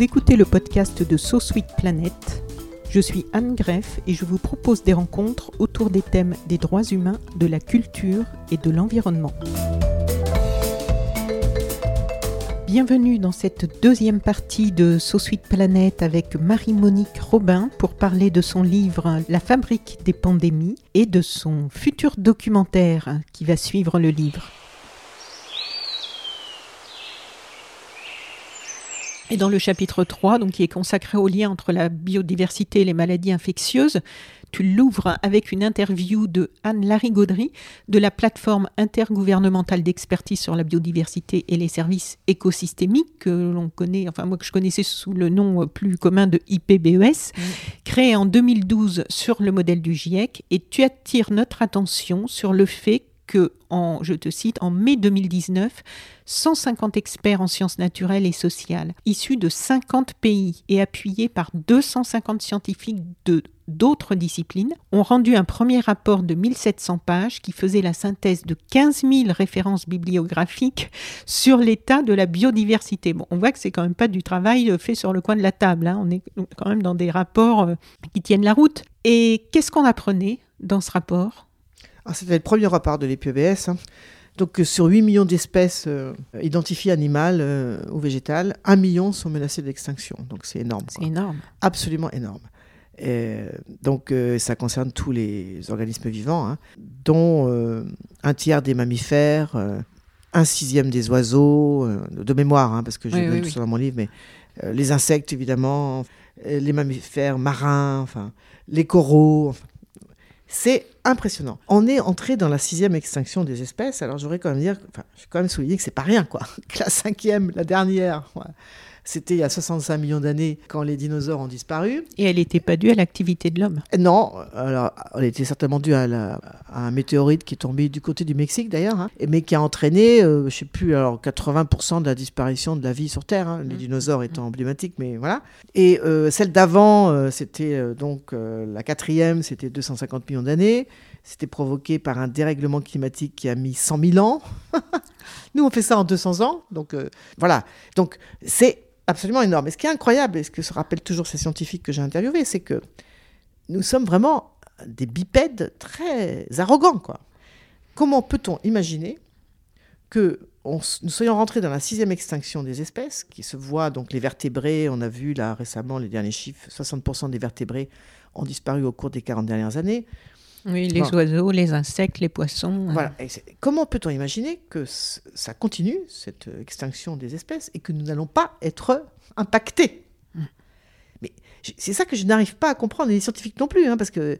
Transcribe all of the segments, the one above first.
Vous écoutez le podcast de So Planet. Je suis Anne Greff et je vous propose des rencontres autour des thèmes des droits humains, de la culture et de l'environnement. Bienvenue dans cette deuxième partie de So Planet avec Marie-Monique Robin pour parler de son livre La fabrique des pandémies et de son futur documentaire qui va suivre le livre. Et dans le chapitre 3, donc, qui est consacré au lien entre la biodiversité et les maladies infectieuses, tu l'ouvres avec une interview de Anne Larry-Gaudry de la plateforme intergouvernementale d'expertise sur la biodiversité et les services écosystémiques que l'on connaît, enfin moi que je connaissais sous le nom plus commun de IPBES, créée en 2012 sur le modèle du GIEC. Et tu attires notre attention sur le fait que, en, je te cite, en mai 2019, 150 experts en sciences naturelles et sociales, issus de 50 pays et appuyés par 250 scientifiques de d'autres disciplines, ont rendu un premier rapport de 1700 pages qui faisait la synthèse de 15 000 références bibliographiques sur l'état de la biodiversité. On voit que c'est quand même pas du travail fait sur le coin de la table. Hein. On est quand même dans des rapports euh, qui tiennent la route. Et qu'est-ce qu'on apprenait dans ce rapport? C'était le premier rapport de l'EPBS. Hein. Donc sur 8 millions d'espèces euh, identifiées animales euh, ou végétales, 1 million sont menacées d'extinction. Donc c'est énorme. C'est énorme. Absolument énorme. Et donc euh, ça concerne tous les organismes vivants, hein, dont euh, un tiers des mammifères, euh, un sixième des oiseaux, euh, de mémoire, hein, parce que j'ai Oui, tout oui. ça dans mon livre, mais euh, les insectes évidemment, euh, les mammifères marins, enfin les coraux. enfin, c'est impressionnant. On est entré dans la sixième extinction des espèces. Alors j'aurais quand même dire, enfin, je vais quand même souligner que c'est pas rien, quoi. Que la cinquième, la dernière, c'était il y a 65 millions d'années quand les dinosaures ont disparu. Et elle n'était pas due à l'activité de l'homme. Non, alors elle était certainement due à, la- à un météorite qui est tombé du côté du Mexique d'ailleurs, hein, mais qui a entraîné, euh, je sais plus, alors 80% de la disparition de la vie sur Terre, hein, les dinosaures étant emblématiques, mais voilà. Et euh, celle d'avant, euh, c'était euh, donc euh, la quatrième, c'était 250 millions d'années. C'était provoqué par un dérèglement climatique qui a mis 100 000 ans. Nous, on fait ça en 200 ans, donc euh, voilà. Donc c'est absolument énorme. Et ce qui est incroyable, et ce que se rappellent toujours ces scientifiques que j'ai interviewés, c'est que nous sommes vraiment des bipèdes très arrogants. Comment peut-on imaginer que nous soyons rentrés dans la sixième extinction des espèces, qui se voit donc les vertébrés, on a vu là récemment les derniers chiffres, 60% des vertébrés ont disparu au cours des 40 dernières années. Oui, les oiseaux, les insectes, les poissons. euh, Voilà. Et comment peut-on imaginer que ça continue, cette euh, extinction des espèces, et que nous n'allons pas être impactés? Mais j- c'est ça que je n'arrive pas à comprendre, et les scientifiques non plus, hein, parce que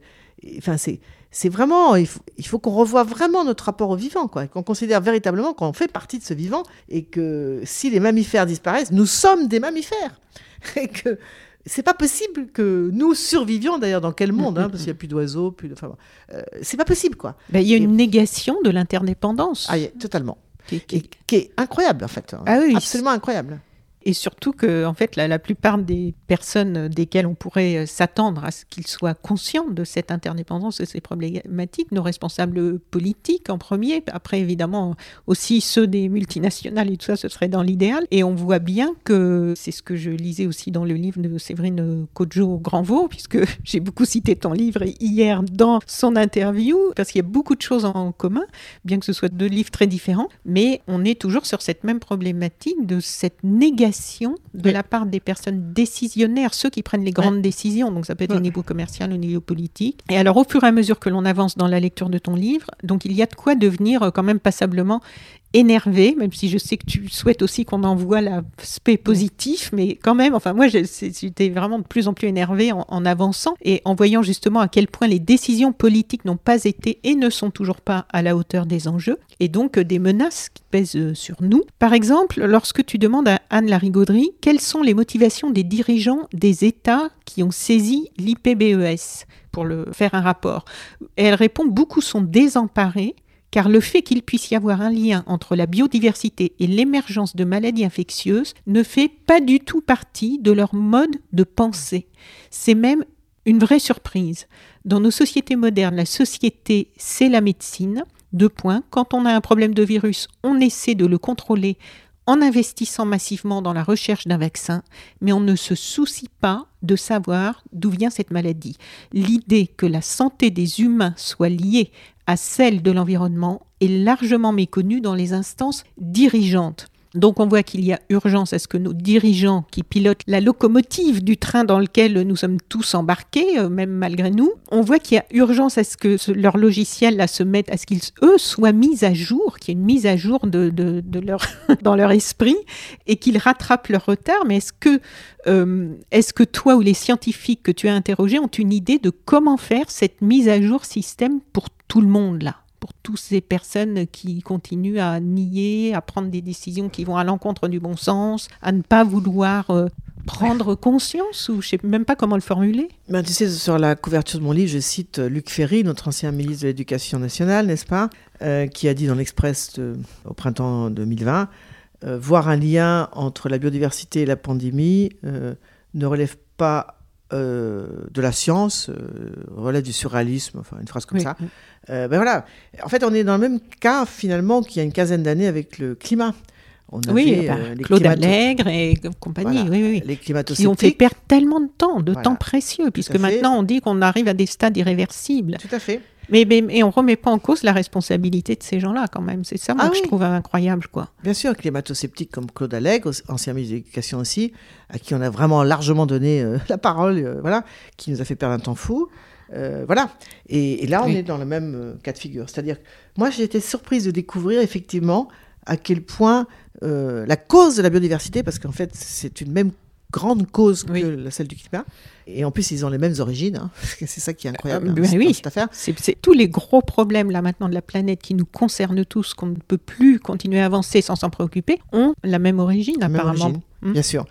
enfin, c'est, vraiment, il faut, faut qu'on revoie vraiment notre rapport au vivant, quoi, qu'on considère véritablement qu'on fait partie de ce vivant, et que si les mammifères disparaissent, nous sommes des mammifères. Et que c'est pas possible que nous survivions d'ailleurs dans quel monde, hein, parce qu'il n'y a plus d'oiseaux, plus de. Enfin, euh, c'est pas possible, quoi. ben, il y a une négation de l'interdépendance. Ah, totalement. qui- qui est incroyable en fait. hein. Ah oui, Absolument incroyable. Et surtout que, en fait, la, plupart des personnes desquelles on pourrait euh, s'attendre à ce qu'ils soient conscients de cette interdépendance et ces problématiques, nos responsables politiques en premier, après évidemment aussi ceux des multinationales et tout ça, ce serait dans l'idéal. Et on voit bien que c'est ce que je lisais aussi dans le livre de Séverine Kodjo Granvaux, puisque j'ai beaucoup cité ton livre hier dans son interview, parce qu'il y a beaucoup de choses en commun, bien que ce soit deux livres très différents, mais on est toujours sur cette même problématique de cette négation de Oui. la part des personnes décisionnaires, ceux qui prennent les grandes décisions, donc ça peut être au niveau commercial, au niveau politique. Et alors au fur et à mesure que l'on avance dans la lecture de ton livre, donc il y a de quoi devenir euh, quand même passablement énervé, même si je sais que tu souhaites aussi qu'on envoie l'aspect positif, mais quand même, enfin moi j'étais vraiment de plus en plus énervé en, en, avançant et en voyant justement à quel point les décisions politiques n'ont pas été et ne sont toujours pas à la hauteur des enjeux et donc des menaces qui pèsent sur nous. Par exemple, lorsque tu demandes à Anne Larigauderie quelles sont les motivations des dirigeants des États qui ont saisi l'IPBES pour le faire un rapport, et elle répond beaucoup sont désemparés car le fait qu'il puisse y avoir un lien entre la biodiversité et l'émergence de maladies infectieuses ne fait pas du tout partie de leur mode de pensée. C'est même une vraie surprise. Dans nos sociétés modernes, la société, c'est la médecine. Deux points. Quand on a un problème de virus, on essaie de le contrôler en investissant massivement dans la recherche d'un vaccin, mais on ne se soucie pas de savoir d'où vient cette maladie. L'idée que la santé des humains soit liée à celle de l'environnement est largement méconnue dans les instances dirigeantes. Donc on voit qu'il y a urgence. À ce que nos dirigeants qui pilotent la locomotive du train dans lequel nous sommes tous embarqués, euh, même malgré nous, on voit qu'il y a urgence. À ce que leur logiciel là, se mette, à ce qu'ils, eux, soient mis à jour, qu'il y ait une mise à jour dans leur esprit et qu'ils rattrapent leur retard? Mais est-ce que, euh, est-ce que toi ou les scientifiques que tu as interrogés ont une idée de comment faire cette mise à jour système pour tout le monde là? Pour toutes ces personnes qui continuent à nier, à prendre des décisions qui vont à l'encontre du bon sens, à ne pas vouloir euh, prendre conscience ou je sais même pas comment le formuler. Ben, tu sais, sur la couverture de mon livre, je cite euh, Luc Ferry, notre ancien ministre de l'Éducation nationale, n'est-ce pas, euh, qui a dit dans l'Express au printemps 2020, voir un lien entre la biodiversité et la pandémie ne relève pas de la science, relève du surréalisme, enfin une phrase comme ça. Euh, ben voilà. En fait, on est dans le même cas finalement qu'il y a une quinzaine d'années avec le climat. On oui, bah, euh, Claude Allègre et compagnie, oui, oui. Les Qui ont fait perdre tellement de temps, de temps précieux, puisque maintenant on dit qu'on arrive à des stades irréversibles. Tout à fait. Mais, mais, on ne remet pas en cause la responsabilité de ces gens-là, quand même. C'est ça, moi, ah que je trouve incroyable, quoi. Bien sûr, climato-sceptiques comme Claude Allègre, ancien ministre de l'Éducation aussi, à qui on a vraiment largement donné euh, la parole, voilà, qui nous a fait perdre un temps fou. Euh, voilà. Et, là, on est dans le même euh, cas de figure. C'est-à-dire, moi, j'ai été surprise de découvrir effectivement à quel point euh, la cause de la biodiversité, parce qu'en fait, c'est une même grande cause que celle du climat. Et en plus, ils ont les mêmes origines. Hein. c'est ça qui est incroyable hein, ben oui. cette affaire. C'est tous les gros problèmes là maintenant de la planète qui nous concernent tous, qu'on ne peut plus continuer à avancer sans s'en préoccuper, ont la même origine apparemment. Hmm. Bien sûr.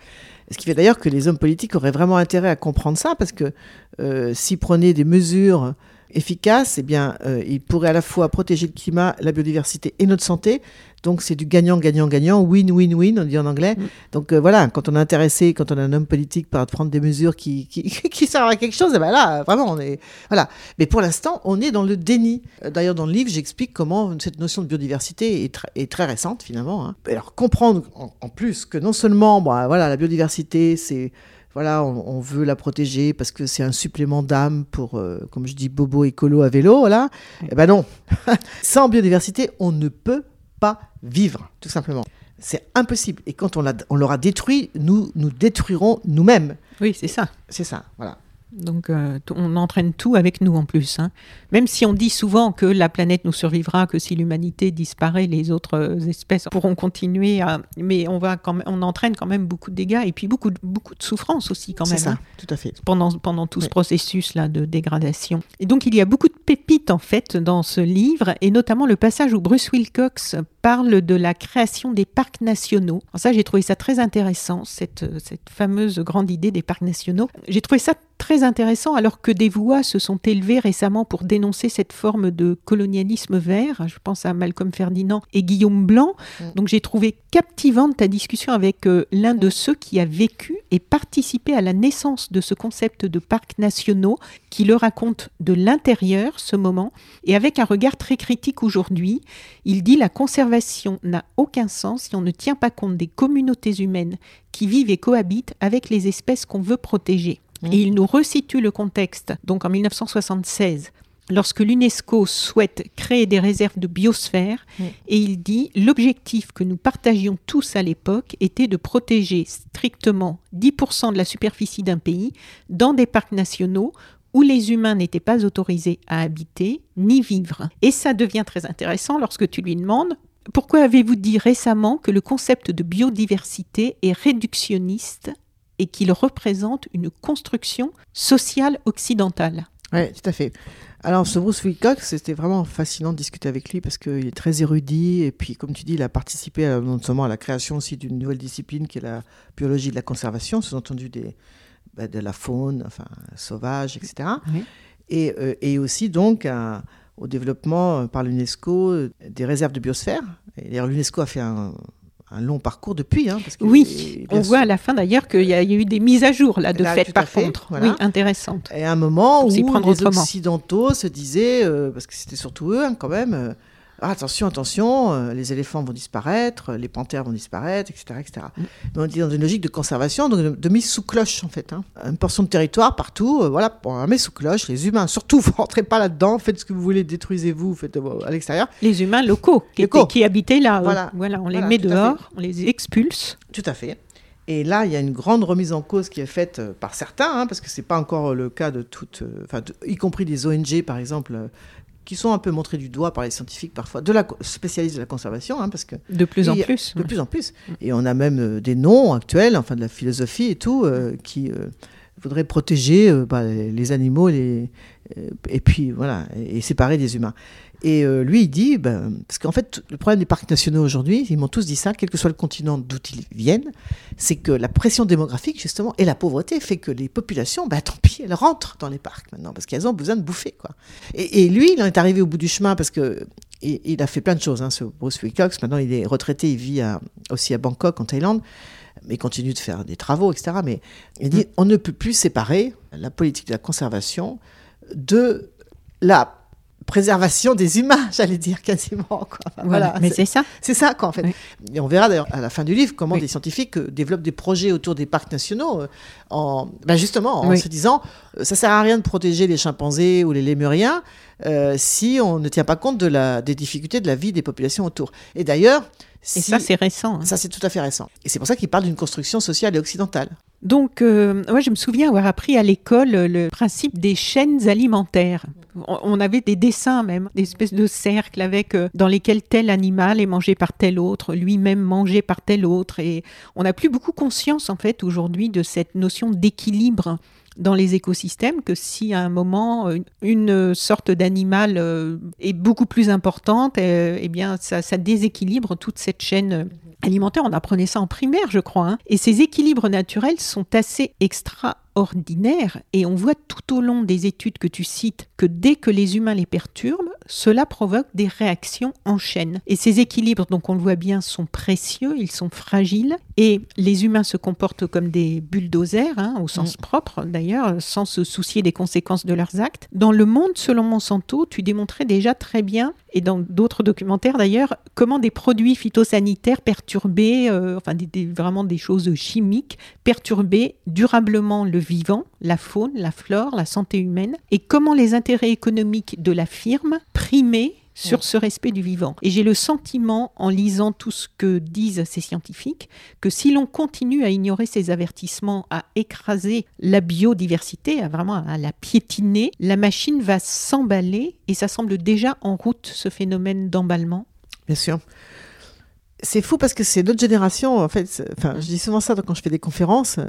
Ce qui fait d'ailleurs que les hommes politiques auraient vraiment intérêt à comprendre ça, parce que euh, s'ils prenaient des mesures efficaces, eh bien, euh, ils pourraient à la fois protéger le climat, la biodiversité et notre santé. Donc c'est du gagnant, gagnant, gagnant, win, win, win, on dit en anglais. Mm. Donc euh, voilà, quand on est intéressé, quand on est un homme politique par prendre des mesures qui, qui, qui servent à quelque chose, eh ben là, vraiment, on est. Voilà. Mais pour l'instant, on est dans le déni. Euh, d'ailleurs, dans le livre, j'explique comment cette notion de biodiversité est, est très récente finalement. Hein. Alors comprendre en, plus que non seulement, bah, voilà, la biodiversité, c'est voilà, on, veut la protéger parce que c'est un supplément d'âme pour, euh, comme je dis, bobo écolo à vélo, voilà. Eh ben non, sans biodiversité, on ne peut pas vivre, tout simplement. C'est impossible. Et quand on, on l'aura détruit, nous nous détruirons nous-mêmes. Oui, c'est ça. C'est ça, voilà. Donc euh, on entraîne tout avec nous en plus. Hein. Même si on dit souvent que la planète nous survivra, que si l'humanité disparaît, les autres euh, espèces pourront continuer à... Mais on, va quand même, on entraîne quand même beaucoup de dégâts et puis beaucoup, beaucoup de souffrance aussi quand même. C'est ça, hein, tout à fait. Pendant, pendant tout ce processus-là de dégradation. Et donc il y a beaucoup de pépites en fait dans ce livre et notamment le passage où Bruce Wilcox parle de la création des parcs nationaux. ça j'ai trouvé ça très intéressant, cette, cette fameuse grande idée des parcs nationaux. J'ai trouvé ça très intéressant alors que des voix se sont élevées récemment pour dénoncer cette forme de colonialisme vert. Je pense à Malcolm Ferdinand et Guillaume Blanc. Mm. Donc j'ai trouvé captivante ta discussion avec euh, l'un de ceux qui a vécu et participé à la naissance de ce concept de parcs nationaux qui le raconte de l'intérieur ce moment et avec un regard très critique aujourd'hui. Il dit la conservation n'a aucun sens si on ne tient pas compte des communautés humaines qui vivent et cohabitent avec les espèces qu'on veut protéger. Et il nous resitue le contexte. Donc en 1976, lorsque l'UNESCO souhaite créer des réserves de biosphère, et il dit l'objectif que nous partagions tous à l'époque était de protéger strictement 10% de la superficie d'un pays dans des parcs nationaux où les humains n'étaient pas autorisés à habiter ni vivre. Et ça devient très intéressant lorsque tu lui demandes Pourquoi avez-vous dit récemment que le concept de biodiversité est réductionniste et qu'il représente une construction sociale occidentale Oui, tout à fait. Alors, ce Bruce Wilcox, c'était vraiment fascinant de discuter avec lui parce qu'il est très érudit et puis, comme tu dis, il a participé non seulement à la création aussi d'une nouvelle discipline qui est la biologie de la conservation, sous-entendu des, bah, de la faune, enfin, sauvage, etc. Et, euh, et, aussi donc au développement par l'UNESCO euh, des réserves de biosphère. Et l'UNESCO a fait un, un long parcours depuis. Hein, parce que, oui, on voit à la fin d'ailleurs qu'il y, a eu des mises à jour là de fait par contre. Oui, intéressantes. Et à un moment où les Occidentaux se disaient, euh, parce que c'était surtout eux hein, quand même, euh, ah, attention, attention, euh, les éléphants vont disparaître, les panthères vont disparaître, etc. etc. On est dans une logique de conservation, donc de, mise sous cloche en fait. Hein. Une portion de territoire partout, euh, voilà, on la met sous cloche. Les humains, surtout, vous rentrez pas là-dedans, faites ce que vous voulez, détruisez-vous, faites euh, à l'extérieur. Les humains locaux, qui, qui habitaient là, voilà, voilà on les met dehors, on les expulse. Tout à fait. Et là, il y a une grande remise en cause qui est faite par certains, hein, parce que ce n'est pas encore le cas de toutes, y compris des ONG, par exemple, qui sont un peu montrés du doigt par les scientifiques parfois, de la spécialistes de la conservation, hein, parce que de plus en plus, de plus en plus. Et on a même euh, des noms actuels, enfin de la philosophie et tout, euh, qui euh, voudraient protéger bah, les animaux, et puis voilà, et séparer des humains. Et euh, lui, il dit, ben, parce qu'en fait, le problème des parcs nationaux aujourd'hui, ils m'ont tous dit ça, quel que soit le continent d'où ils viennent, c'est que la pression démographique, justement, et la pauvreté fait que les populations, ben, tant pis, elles rentrent dans les parcs maintenant, parce qu'elles ont besoin de bouffer. Quoi. Et, lui, il en est arrivé au bout du chemin, parce que il, a fait plein de choses, hein, ce Bruce Wilcox. Maintenant, il est retraité, il vit aussi à Bangkok, en Thaïlande, mais continue de faire des travaux, etc. Mais il dit, mm. on ne peut plus séparer la politique de la conservation de la préservation des humains, j'allais dire quasiment. Quoi. voilà, mais c'est ça. C'est ça, quoi, en fait. Et on verra d'ailleurs à la fin du livre comment des scientifiques euh, développent des projets autour des parcs nationaux, euh, en, ben justement en se disant, euh, ça sert à rien de protéger les chimpanzés ou les lémuriens si on ne tient pas compte de la, des difficultés de la vie des populations autour. Et d'ailleurs, et ça, c'est récent. Hein. Ça, c'est tout à fait récent. Et c'est pour ça qu'il parle d'une construction sociale et occidentale. Donc, euh, je me souviens avoir appris à l'école le principe des chaînes alimentaires. On avait des dessins même, des espèces de cercles avec euh, dans lesquels tel animal est mangé par tel autre, lui-même mangé par tel autre. Et on n'a plus beaucoup conscience en fait aujourd'hui de cette notion d'équilibre dans les écosystèmes que si à un moment une sorte d'animal euh, est beaucoup plus importante, euh, eh bien ça, déséquilibre toute cette chaîne alimentaire. On apprenait ça en primaire, je crois. Hein. Et ces équilibres naturels sont assez extra ordinaire et on voit tout au long des études que tu cites que dès que les humains les perturbent, cela provoque des réactions en chaîne. Et ces équilibres, donc on le voit bien, sont précieux, ils sont fragiles et les humains se comportent comme des bulldozers, hein, au sens mm. propre d'ailleurs, sans se soucier des conséquences de leurs actes. Dans Le Monde, selon Monsanto, tu démontrais déjà très bien, et dans d'autres documentaires d'ailleurs, comment des produits phytosanitaires perturbaient, euh, enfin vraiment des choses chimiques, perturbaient durablement le vivant, la faune, la flore, la santé humaine, et comment les intérêts économiques de la firme primaient sur ce respect du vivant. Et j'ai le sentiment, en lisant tout ce que disent ces scientifiques, que si l'on continue à ignorer ces avertissements, à écraser la biodiversité, à vraiment à la piétiner, la machine va s'emballer et ça semble déjà en route ce phénomène d'emballement. Bien sûr. C'est fou parce que c'est d'autres générations, en fait. Enfin, je dis souvent ça quand je fais des conférences.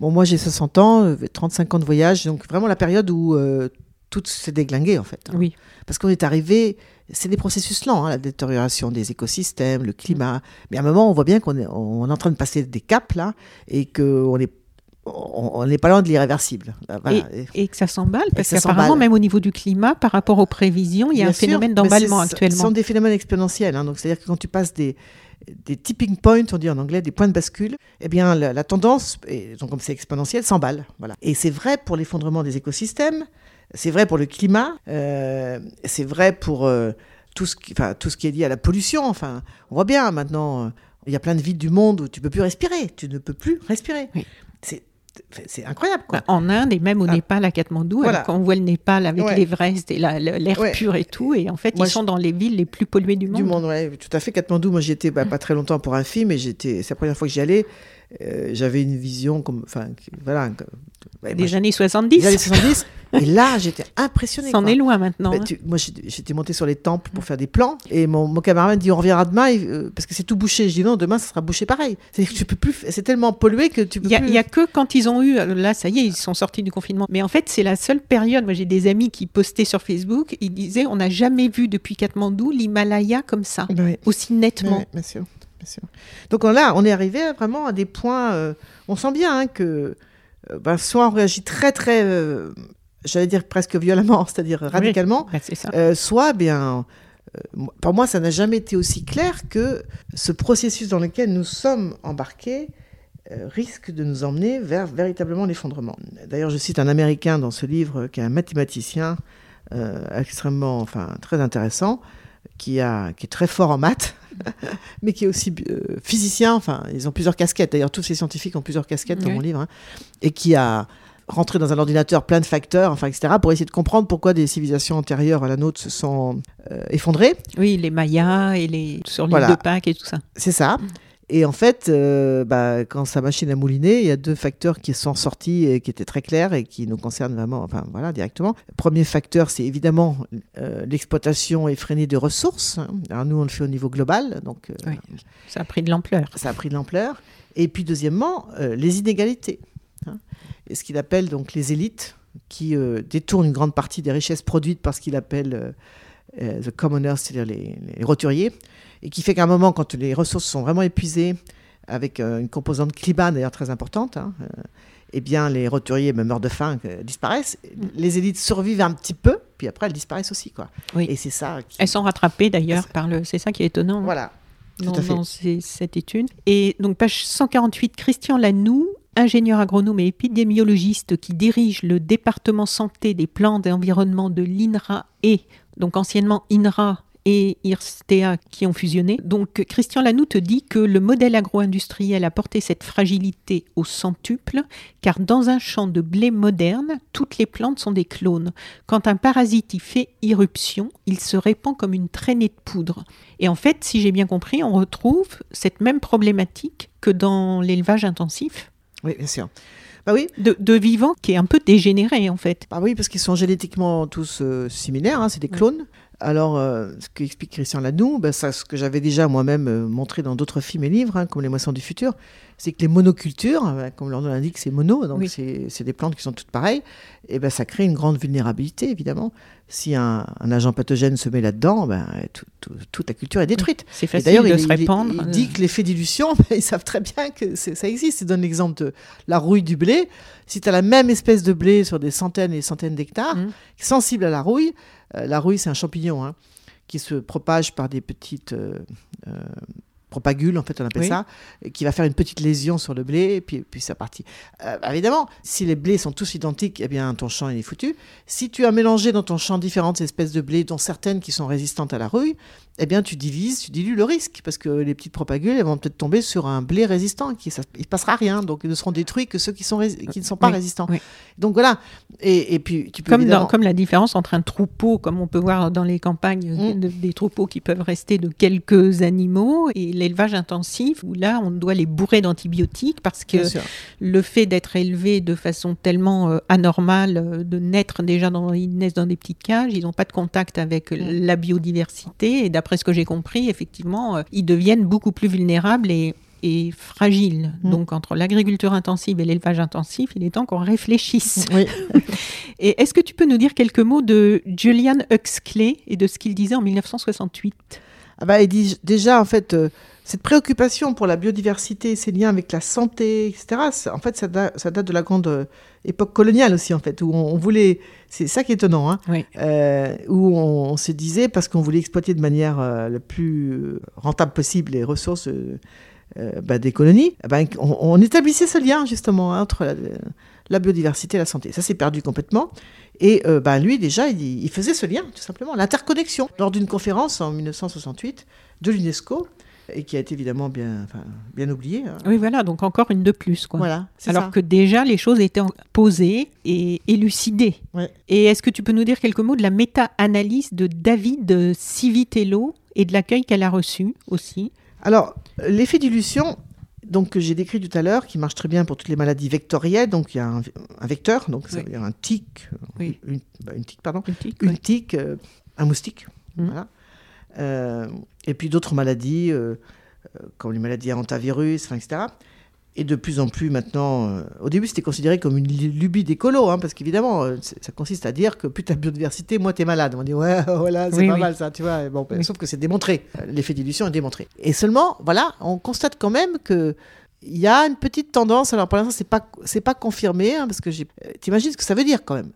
Bon, moi j'ai 60 ans, 35 euh, ans de voyage, donc vraiment la période où euh, tout s'est déglingué en fait. Hein. Oui. Parce qu'on est arrivé, c'est des processus lents, hein, la détérioration des écosystèmes, le climat. Mais à un moment, on voit bien qu'on est, on est en train de passer des caps là et qu'on est on n'est pas loin de l'irréversible. Et, que ça s'emballe, parce qu'apparemment, même au niveau du climat, par rapport aux prévisions, il y a un phénomène d'emballement actuellement. Ce sont des phénomènes exponentiels. Hein, donc, c'est-à-dire que quand tu passes des, des tipping points, on dit en anglais, des points de bascule, eh bien la, tendance, donc comme c'est exponentiel, s'emballe. Voilà. Et c'est vrai pour l'effondrement des écosystèmes, c'est vrai pour le climat, euh, c'est vrai pour euh, tout, ce qui, enfin, tout ce qui est lié à la pollution. Enfin, on voit bien maintenant, euh, il y a plein de villes du monde où tu peux plus respirer, tu ne peux plus respirer. C'est c'est incroyable. Quoi. Bah, en Inde et même au ah. Népal, à Katmandou, quand on voit le Népal avec l'Everest et l'air pur et tout, et en fait, ils sont dans les villes les plus polluées du monde. Du monde, oui, tout à fait. Katmandou, moi j'y étais bah, pas très longtemps pour un film, et c'est la première fois que j'y allais. Euh, j'avais une vision comme, enfin, voilà, ouais, Des années 70. des années 70. et là, j'étais impressionné. C'en est loin maintenant. Bah, hein. tu- moi, j'étais j'étais monté sur les temples pour faire des plans. Et mon, mon camarade dit On reviendra demain et, euh, parce que c'est tout bouché. Je dis Non, demain, ça sera bouché pareil. C'est-à-dire que tu peux plus. C'est tellement pollué que tu peux y, a, plus. il y a que quand ils ont eu, là ça y est, ils sont sortis du confinement. Mais en fait, c'est la seule période. Moi, j'ai des amis qui postaient sur Facebook, ils disaient on n'a jamais vu depuis Katmandou l'Himalaya comme ça, aussi nettement. Ouais, bien sûr, sûr. Donc on- là, on est arrivé vraiment à des points. euh, on sent bien hein, que euh, ben, soit on réagit très très, euh, j'allais dire presque violemment, c'est-à-dire radicalement, Bah, ça. soit bien. pour moi, ça n'a jamais été aussi clair que ce processus dans lequel nous sommes embarqués risque de nous emmener vers véritablement l'effondrement. D'ailleurs, je cite un Américain dans ce livre qui est un mathématicien extrêmement, enfin très intéressant, qui, a, qui est très fort en maths, mais qui est aussi euh, physicien. Enfin, ils ont plusieurs casquettes. D'ailleurs, tous ces scientifiques ont plusieurs casquettes dans mon livre, hein, et qui a rentré dans un ordinateur plein de facteurs, enfin, etc., pour essayer de comprendre pourquoi des civilisations antérieures à la nôtre se sont euh, effondrées. Oui, les Mayas et les sur l'île Voilà. de Pâques et tout ça. C'est ça. Et en fait, euh, bah, quand sa machine a mouliné, il y a deux facteurs qui sont sortis et qui étaient très clairs et qui nous concernent vraiment, enfin voilà, directement. Premier facteur, c'est évidemment euh, l'exploitation effrénée des ressources. hein. Alors nous, on le fait au niveau global, donc euh, Oui. Ça a pris de l'ampleur. ça a pris de l'ampleur. Et puis deuxièmement, les inégalités. hein. Et ce qu'il appelle donc les élites, qui détournent une grande partie des richesses produites par ce qu'il appelle the commoners, c'est-à-dire les, les roturiers, et qui fait qu'à un moment, quand les ressources sont vraiment épuisées, avec euh, une composante climat d'ailleurs très importante, hein, euh, eh bien les roturiers me meurent de faim, euh, disparaissent. Les élites survivent un petit peu, puis après elles disparaissent aussi, quoi. Oui. Et c'est ça. Qui... Elles sont rattrapées d'ailleurs par le. C'est ça qui est étonnant. hein, Voilà. tout dans, à fait. dans ces- cette étude. Et donc, page 148, Christian Lanoux, ingénieur agronome et épidémiologiste qui dirige le département santé des plantes et environnement de l'INRA et, donc anciennement INRA et IRSTEA qui ont fusionné. Donc, Christian Lanoux te dit que le modèle agro-industriel a porté cette fragilité au centuple, car dans un champ de blé moderne, toutes les plantes sont des clones. Quand un parasite y fait irruption, il se répand comme une traînée de poudre. Et en fait, si j'ai bien compris, on retrouve cette même problématique que dans l'élevage intensif Oui, bien sûr. Bah oui, de, de vivants qui est un peu dégénéré en fait. Bah oui, parce qu'ils sont génétiquement tous euh, similaires, hein, c'est des clones. Alors, euh, ce qu'explique Christian Lanou, bah, ça, ce que j'avais déjà moi-même euh, montré dans d'autres films et livres, hein, comme Les Moissons du Futur, c'est que les monocultures, euh, comme leur nom l'indique, c'est mono, donc Oui. c'est des plantes qui sont toutes pareilles, et ben ça crée une grande vulnérabilité, évidemment. Si un, un agent pathogène se met là-dedans, ben, tout- tout- toute la culture est détruite. C'est Et facile d'ailleurs, de il, se il- répandre. il dit que l'effet dilution, ben, ils savent très bien que ça existe. Il donne l'exemple de la rouille du blé. Si tu as la même espèce de blé sur des centaines et des centaines d'hectares, Mhm. sensible à la rouille, la rouille, c'est un champignon hein, qui se propage par des petites euh, euh, propagules, en fait, on appelle Oui. ça, et qui va faire une petite lésion sur le blé, et puis, puis c'est parti. Euh, évidemment, si les blés sont tous identiques, eh bien, ton champ il est foutu. Si tu as mélangé dans ton champ différentes espèces de blé, dont certaines qui sont résistantes à la rouille, eh bien, tu divises, tu dilues le risque, parce que les petites propagules, elles vont peut-être tomber sur un blé résistant, qui ça, il ne passera rien, donc ils ne seront détruits que ceux qui, sont qui ne sont pas Oui, résistants. oui. Donc voilà, et, et puis tu peux Comme, dans- comme la différence entre un troupeau, comme on peut voir dans les campagnes, Mm. de- des troupeaux qui peuvent rester de quelques animaux, et l'élevage intensif, où là, on doit les bourrer d'antibiotiques parce que le fait d'être élevé de façon tellement euh, anormale, euh, de naître déjà dans, ils naissent dans des petites cages, ils n'ont pas de contact avec Mm. la biodiversité, et d'après ce que j'ai compris, effectivement, euh, ils deviennent beaucoup plus vulnérables et et fragiles. Mm. Donc entre l'agriculture intensive et l'élevage intensif, il est temps qu'on réfléchisse. Oui. Et est-ce que tu peux nous dire quelques mots de Julian Huxley et de ce qu'il disait en 1968 Ah bah, il dit déjà, en fait, euh, cette préoccupation pour la biodiversité, ses liens avec la santé, etc., ça- en fait, ça, da- ça date de la grande euh, époque coloniale aussi, en fait, où on, on voulait... C'est ça qui est étonnant, hein, Oui. euh, où on, on se disait, parce qu'on voulait exploiter de manière la plus rentable possible les ressources bah, des colonies, on, on établissait ce lien, justement, hein, entre la, la biodiversité et la santé. Ça s'est perdu complètement. Et euh, bah, lui, déjà, il, il faisait ce lien, tout simplement, l'interconnexion, lors d'une conférence en 1968 de l'UNESCO, et qui a été évidemment bien, enfin, bien oubliée. hein. Oui, voilà, donc encore une de plus. Quoi. Voilà, Alors ça. que déjà, les choses étaient en- posées et élucidées. Ouais. Et est-ce que tu peux nous dire quelques mots de la méta-analyse de David Civitello et de l'accueil qu'elle a reçu aussi? Alors, l'effet dilution, donc que j'ai décrit tout à l'heure, qui marche très bien pour toutes les maladies vectorielles. Donc il y a un, un vecteur, donc ça Oui. veut dire un tic, Oui. une, bah, une tique, pardon, Une tique, une ouais. tique, euh, un moustique. Mhm. Voilà. Euh, et puis d'autres maladies, euh, euh, comme les maladies à hantavirus, etc. Et de plus en plus maintenant, euh, au début c'était considéré comme une lu- lubie d'écolo, hein, parce qu'évidemment euh, ça consiste à dire que plus tu as biodiversité, moins tu es malade. On dit ouais, voilà, c'est Oui, pas oui. mal ça, tu vois. Bon, ben, Oui. Sauf que c'est démontré, Euh, l'effet dilution est démontré. Et seulement, voilà, on constate quand même que il y a une petite tendance, alors pour l'instant c'est pas, c'est pas confirmé, hein, parce que j'ai... t'imagines ce que ça veut dire quand même.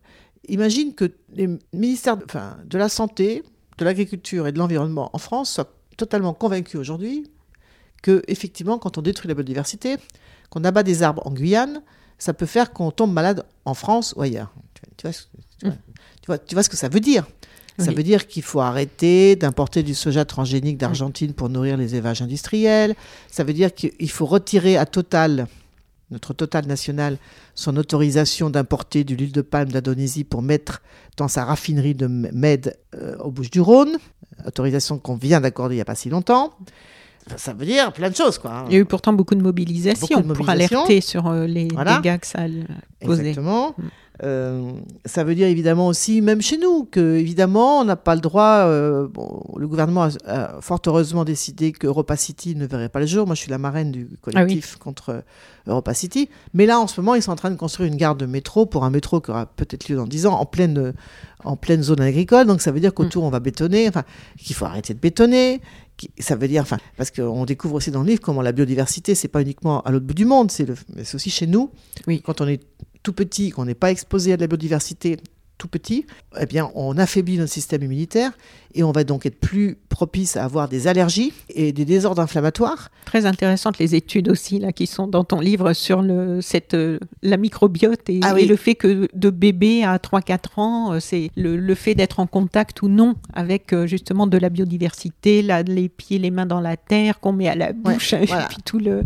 Imagine que les ministères de, enfin, de la Santé, de l'Agriculture et de l'Environnement en France soient totalement convaincus aujourd'hui que, effectivement, quand on détruit la biodiversité, qu'on abat des arbres en Guyane, ça peut faire qu'on tombe malade en France ou ailleurs. Tu vois, tu vois ce- tu vois- tu vois- tu vois ce que ça veut dire ça Oui. veut dire qu'il faut arrêter d'importer du soja transgénique d'Argentine pour nourrir les élevages industriels. Ça veut dire qu'il faut retirer à Total, notre Total national, son autorisation d'importer de l'huile de palme d'Indonésie pour mettre dans sa raffinerie de Med euh, aux Bouches-du-Rhône. Autorisation qu'on vient d'accorder il n'y a pas si longtemps. Ça veut dire plein de choses, quoi. hein. Il y a eu pourtant beaucoup de mobilisation, Beaucoup de pour alerter sur euh, les Voilà. dégâts que ça euh, causait. Exactement. Mm. Euh, ça veut dire évidemment aussi, même chez nous, que évidemment on n'a pas le droit. euh, bon, le gouvernement a, a fort heureusement décidé que Europa City ne verrait pas le jour. Moi, je suis la marraine du collectif contre euh, Europa City. Mais là, en ce moment, ils sont en train de construire une gare de métro pour un métro qui aura peut-être lieu dans 10 ans en pleine, en pleine zone agricole. Donc ça veut dire qu'autour on va bétonner. Enfin, qu'il faut arrêter de bétonner. Ça veut dire, enfin, parce qu'on découvre aussi dans le livre comment la biodiversité, c'est pas uniquement à l'autre bout du monde, c'est aussi chez nous. Oui. Quand on est tout petit, qu'on n'est pas exposé à de la biodiversité tout petit, eh bien, on affaiblit notre système immunitaire et on va donc être plus propice à avoir des allergies et des désordres inflammatoires. Très intéressantes les études aussi là qui sont dans ton livre sur le cette euh, la microbiote et, Ah oui. et le fait que de bébé à 3-4 ans, euh, c'est le, le fait d'être en contact ou non avec euh, justement de la biodiversité, là, les pieds, les mains dans la terre qu'on met à la bouche, et voilà. puis tout le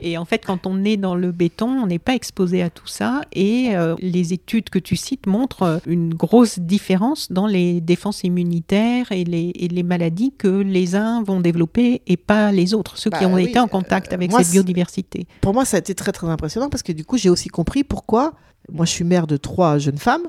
et en fait quand on est dans le béton, on n'est pas exposé à tout ça et euh, les études que tu cites montrent une grosse différence dans les défenses immunitaires et les, et les maladies que les uns vont développer et pas les autres, ceux qui Bah ont oui, été en contact euh, avec moi, cette biodiversité. Pour moi, ça a été très très impressionnant parce que du coup, j'ai aussi compris pourquoi. Moi, je suis mère de trois jeunes femmes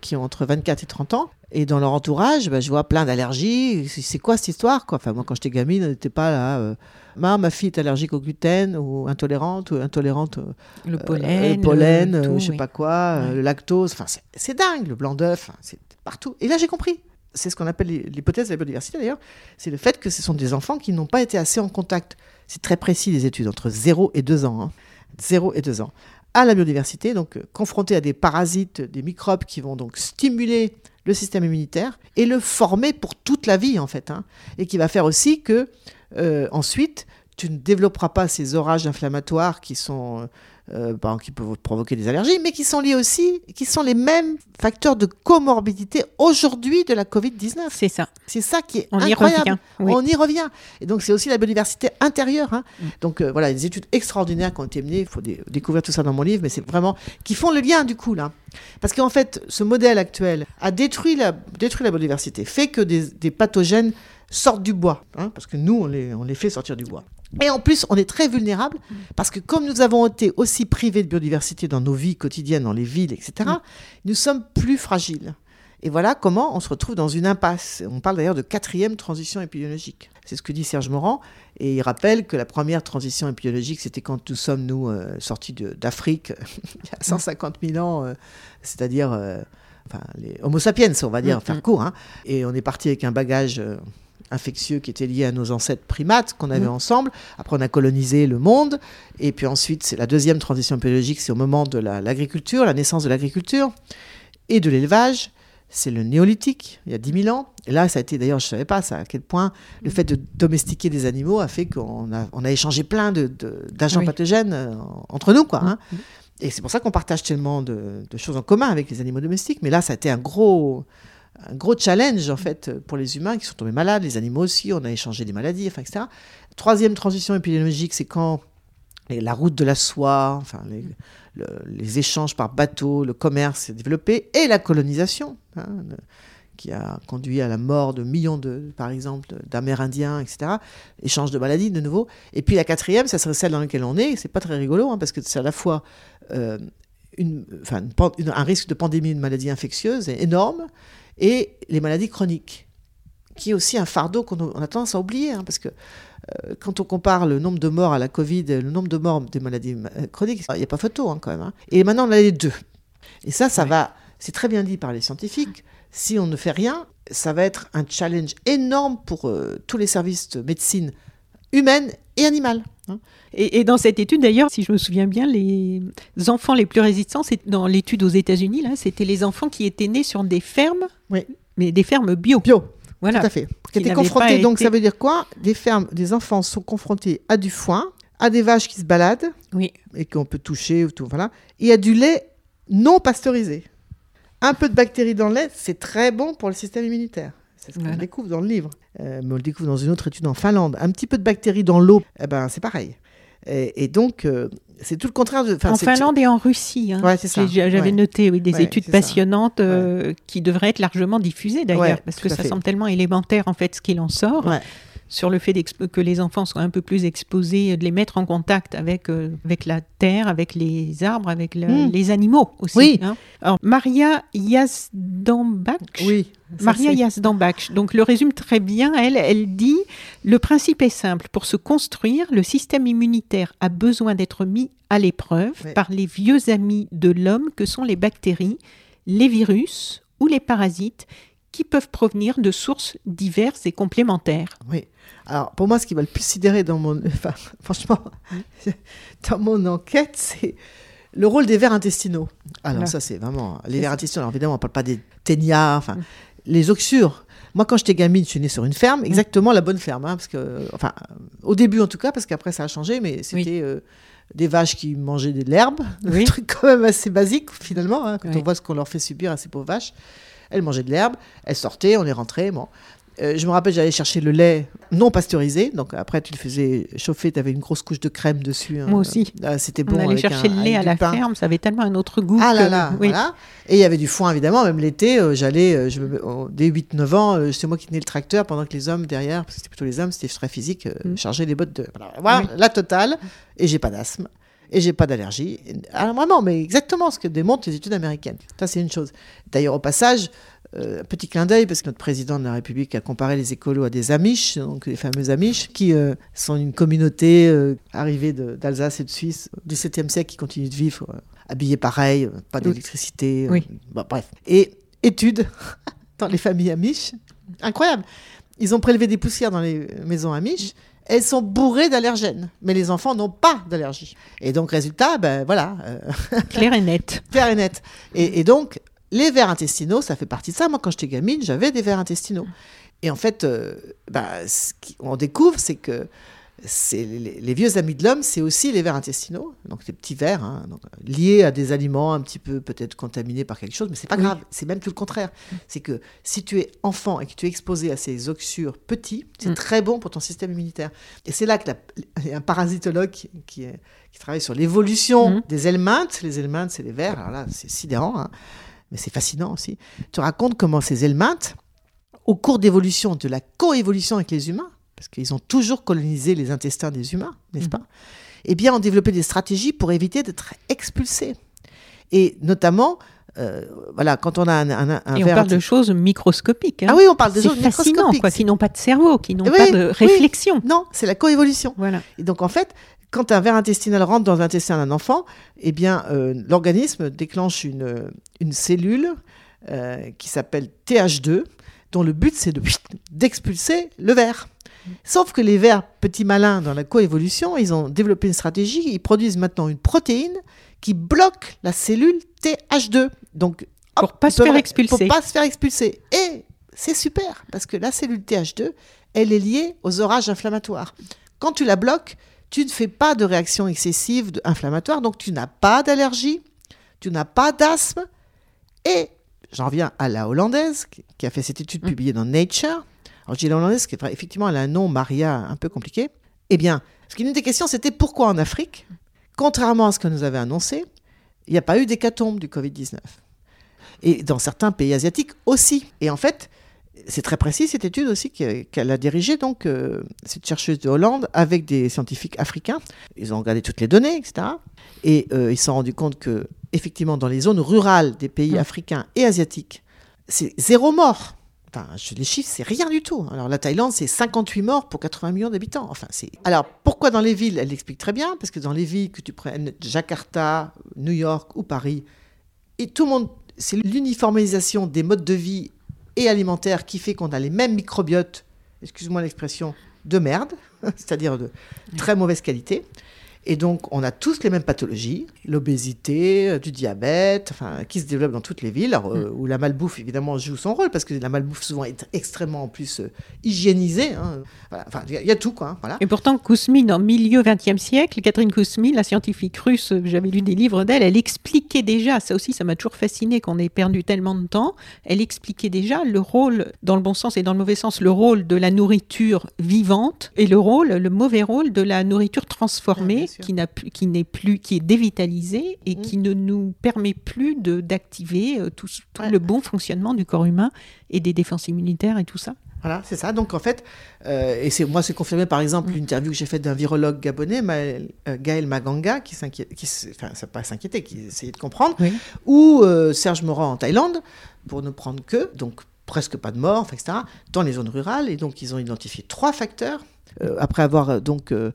qui ont entre 24 et 30 ans. Et dans leur entourage, bah, je vois plein d'allergies. C'est quoi cette histoire quoi? Enfin, Moi, quand j'étais gamine, on n'était pas là. euh, Ma, ma fille est allergique au gluten ou intolérante ou intolérante euh, Le Euh, pollen, le pollen, le tout, je sais oui. pas quoi, Ouais. le lactose, enfin c'est- dingue, le blanc d'œuf, c'est partout. Et là j'ai compris. C'est ce qu'on appelle l'hy- l'hypothèse de la biodiversité d'ailleurs, c'est le fait que ce sont des enfants qui n'ont pas été assez en contact. C'est très précis les études, entre 0 et 2 ans. hein. 0 et 2 ans. À la biodiversité, donc euh, confrontés à des parasites, des microbes qui vont donc stimuler le système immunitaire et le former pour toute la vie en fait. hein. Et qui va faire aussi que euh, ensuite tu ne développeras pas ces orages inflammatoires qui sont euh, euh, bon, qui peuvent provoquer des allergies, mais qui sont liés aussi, qui sont les mêmes facteurs de comorbidité aujourd'hui de la Covid-19. C'est ça. C'est ça qui est On y incroyable. revient. Oui. On y revient. Et donc, c'est aussi la biodiversité intérieure. hein. Mm. Donc, euh, voilà, des études extraordinaires qui ont été menées. Il faut dé- découvrir tout ça dans mon livre, mais c'est vraiment. qui font le lien, du coup, là. Parce qu'en fait, ce modèle actuel a détruit la, détruit la biodiversité, fait que des, des pathogènes sortent du bois. hein, parce que nous, on les, on les fait sortir du bois. Et en plus, on est très vulnérable parce que comme nous avons été aussi privés de biodiversité dans nos vies quotidiennes, dans les villes, etc., nous sommes plus fragiles. Et voilà comment on se retrouve dans une impasse. On parle d'ailleurs de quatrième transition épidémiologique. C'est ce que dit Serge Morand. Et il rappelle que la première transition épidémiologique, c'était quand nous sommes, nous, euh, sortis d'Afrique, il y a 150 000 ans, euh, c'est-à-dire euh, enfin, les Homo sapiens, on va dire, Mm, faire mm. court. hein. Et on est parti avec un bagage infectieux qui était lié à nos ancêtres primates qu'on avait Mm. ensemble. Après, on a colonisé le monde. Et puis ensuite, c'est la deuxième transition épidémiologique, c'est au moment de la- l'agriculture, la naissance de l'agriculture et de l'élevage. C'est le néolithique, il y a 10 000 ans. Et là, ça a été, d'ailleurs, je ne savais pas ça, à quel point le fait de domestiquer des animaux a fait qu'on a, on a échangé plein de- de- d'agents Oui. pathogènes euh, entre nous. Quoi, hein. Mm. Et c'est pour ça qu'on partage tellement de, de choses en commun avec les animaux domestiques. Mais là, ça a été un gros, un gros challenge, en fait, pour les humains qui sont tombés malades, les animaux aussi. On a échangé des maladies, etc. Troisième transition épidémiologique, c'est quand la route de la soie, enfin, les, le- les échanges par bateau, le commerce s'est développé, et la colonisation, hein, qui a conduit à la mort de millions, de, par exemple, d'Amérindiens, etc. Échange de maladies, de nouveau. Et puis la quatrième, ça serait celle dans laquelle on est. C'est pas très rigolo, hein, parce que c'est à la fois euh, une, enfin, une un risque de pandémie, une maladie infectieuse énorme, et les maladies chroniques, qui est aussi un fardeau qu'on on a tendance à oublier, hein, parce que euh, quand on compare le nombre de morts à la Covid, le nombre de morts des maladies euh, chroniques, il n'y a pas photo hein, quand même. hein. Et maintenant, on a les deux. Et ça, ça Ouais. va, c'est très bien dit par les scientifiques, si on ne fait rien, ça va être un challenge énorme pour euh, tous les services de médecine humaine et animale. Hein. Et, et dans cette étude, d'ailleurs, si je me souviens bien, les enfants les plus résistants, c'est dans l'étude aux États-Unis, là, c'était les enfants qui étaient nés sur des fermes, Oui. mais des fermes bio. Bio, Voilà. tout à fait. Qui étaient confrontés, donc été- ça veut dire quoi? Des fermes, des enfants sont confrontés à du foin, à des vaches qui se baladent, Oui. et qu'on peut toucher, ou tout, voilà. Et à du lait non pasteurisé. Un peu de bactéries dans le lait, c'est très bon pour le système immunitaire. C'est ce qu'on Voilà. découvre dans le livre. Euh, mais on le découvre dans une autre étude en Finlande. Un petit peu de bactéries dans l'eau, eh ben, c'est pareil. Et, et donc, euh, c'est tout le contraire de. En Finlande et en Russie. hein. Ouais, J'avais Ouais. noté oui, des Ouais, études passionnantes euh, qui devraient être largement diffusées d'ailleurs, parce que ça semble tellement élémentaire en fait ce qu'il en sort. Sur le fait que les enfants soient un peu plus exposés, de les mettre en contact avec, euh, avec la terre, avec les arbres, avec le- Mm. les animaux aussi. Oui. hein. Alors, Maria Yazdambach, Oui. Maria Yazdambach, donc le résume très bien, elle, elle dit Le principe est simple. Pour se construire, le système immunitaire a besoin d'être mis à l'épreuve par les vieux amis de l'homme que sont les bactéries, les virus ou les parasites qui peuvent provenir de sources diverses et complémentaires. Oui. Alors, pour moi, ce qui m'a le plus sidéré dans mon. Enfin, franchement, dans mon enquête, c'est le rôle des vers intestinaux. Alors, Là. ça, c'est vraiment. Les vers intestinaux, alors évidemment, on ne parle pas des ténias, enfin, Mm. les oxures. Moi, quand j'étais gamine, je suis née sur une ferme, exactement la bonne ferme. hein, parce que, enfin, au début en tout cas, parce qu'après ça a changé, mais c'était euh, des vaches qui mangeaient de l'herbe, Oui. un truc quand même assez basique finalement, hein, quand Oui. on voit ce qu'on leur fait subir à ces pauvres vaches. Elles mangeaient de l'herbe, elles sortaient, on les rentrait. Bon. Euh, je me rappelle, j'allais chercher le lait non pasteurisé. Donc après, tu le faisais chauffer, tu avais une grosse couche de crème dessus. hein. Moi aussi. Ah, C'était bon. On allait avec chercher un- le lait à la pain. ferme, ça avait tellement un autre goût. Ah là que- là, oui. voilà. Et il y avait du foin, évidemment. Même l'été, euh, j'allais, euh, oh, dès 8-9 ans, euh, c'est moi qui tenais le tracteur pendant que les hommes derrière, parce que c'était plutôt les hommes, c'était très physique, euh, Mm. chargeaient les bottes de. Voilà, Voilà, Oui. la totale. Et j'ai pas d'asthme. Et j'ai pas d'allergie. Alors vraiment, mais exactement ce que démontrent les études américaines. Ça, c'est une chose. D'ailleurs, au passage, euh, petit clin d'œil, parce que notre président de la République a comparé les écolos à des Amish, donc les fameux Amish, qui euh, sont une communauté euh, arrivée d'Alsace et de Suisse du 7e siècle qui continue de vivre, euh, habillés pareil, pas d'électricité. Oui. bon, bref. Et études dans les familles Amish, incroyable. Ils ont prélevé des poussières dans les maisons Amish. Elles sont bourrées d'allergènes, mais les enfants n'ont pas d'allergie. Et donc, résultat, ben voilà, Clair et net. clair et net. Et, et donc, les vers intestinaux, ça fait partie de ça. Moi, quand j'étais gamine, j'avais des vers intestinaux. Et en fait, euh, bah, ce qu'on découvre, c'est que c'est les, les vieux amis de l'homme, c'est aussi les vers intestinaux, donc les petits vers, hein, donc, liés à des aliments un petit peu peut-être contaminés par quelque chose, mais c'est pas Oui. grave, c'est même tout le contraire. C'est que si tu es enfant et que tu es exposé à ces oxyures petits, c'est Mm. très bon pour ton système immunitaire. Et c'est là que la- il y a un parasitologue qui, qui, est- qui travaille sur l'évolution Mm. des helminthes. Les helminthes, c'est les vers, alors là, c'est sidérant, hein, mais c'est fascinant aussi. Tu racontes comment ces helminthes, au cours d'évolution, de la coévolution avec les humains, parce qu'ils ont toujours colonisé les intestins des humains, n'est-ce Mhm. pas Eh bien, ont développé des stratégies pour éviter d'être expulsés. Et notamment, euh, voilà, quand on a un, un, un et on parle de choses microscopiques. hein. Ah oui, on parle de choses microscopiques. quoi, qui n'ont pas de cerveau, qui n'ont Oui, pas de oui. réflexion. Non, c'est la coévolution. Voilà. Et donc, en fait, quand un ver intestinal rentre dans l'intestin d'un enfant, eh bien, euh, l'organisme déclenche une, une cellule euh, qui s'appelle TH2, dont le but, c'est de- d'expulser le ver. Sauf que les vers petits malins dans la coévolution, ils ont développé une stratégie, ils produisent maintenant une protéine qui bloque la cellule TH2. Donc, Pour pas se faire expulser. Pour pas se faire expulser. Et c'est super, parce que la cellule TH2, elle est liée aux orages inflammatoires. Quand tu la bloques, tu ne fais pas de réaction excessive inflammatoire, donc tu n'as pas d'allergie, tu n'as pas d'asthme. Et j'en reviens à la hollandaise qui- a fait cette étude Mm. publiée dans Nature. Alors je dis la hollandaise, qui effectivement, elle a un nom, Maria, un peu compliqué. Eh bien, ce qui nous était question, c'était pourquoi en Afrique, contrairement à ce que nous avait annoncé, il n'y a pas eu d'hécatombe du Covid-19. Et dans certains pays asiatiques aussi. Et en fait, c'est très précis cette étude aussi qu'elle a dirigée, donc, euh, cette chercheuse de Hollande, avec des scientifiques africains. Ils ont regardé toutes les données, etc. Et euh, ils se sont rendus compte que, effectivement, dans les zones rurales des pays Mmh. africains et asiatiques, c'est zéro mort. Enfin, je- les chiffres, c'est rien du tout. Alors, la Thaïlande, c'est 58 morts pour 80 millions d'habitants. Enfin, c'est. Alors, pourquoi dans les villes Elle l'explique très bien, parce que dans les villes que tu prennes, Jakarta, New York ou Paris, et tout le monde, c'est l'uniformisation des modes de vie et alimentaires qui fait qu'on a les mêmes microbiotes, excuse-moi l'expression, de merde, c'est-à-dire de très mauvaise qualité. Et donc, on a tous les mêmes pathologies, l'obésité, euh, du diabète, enfin, qui se développent dans toutes les villes, alors, euh, où la malbouffe, évidemment, joue son rôle, parce que la malbouffe, souvent, est extrêmement, en plus, euh, hygiénisée. hein. Enfin, il y, a- il y a tout, quoi. hein, voilà. Et pourtant, Kousmine, en milieu XXe siècle, Catherine Kousmine, la scientifique russe, j'avais lu des livres d'elle, elle expliquait déjà, ça aussi, ça m'a toujours fasciné qu'on ait perdu tellement de temps, elle expliquait déjà le rôle, dans le bon sens et dans le mauvais sens, le rôle de la nourriture vivante et le rôle, le mauvais rôle de la nourriture transformée. Qui n'a plus, qui n'est plus, qui est dévitalisée et Mm. qui ne nous permet plus de d'activer euh, tout, tout Ouais. le bon fonctionnement du corps humain et des défenses immunitaires et tout ça. Voilà, c'est ça. Donc en fait, euh, et c'est moi c'est confirmé par exemple une interview que j'ai faite d'un virologue gabonais, Maël- euh, Gaël Maganga, qui s'inquiète, qui enfin c'est pas s'inquiéter, qui essayait de comprendre, Oui. ou euh, Serge Moran en Thaïlande, pour ne prendre que, donc presque pas de morts, etc., dans les zones rurales. Et donc ils ont identifié trois facteurs. Euh, après avoir euh, donc euh,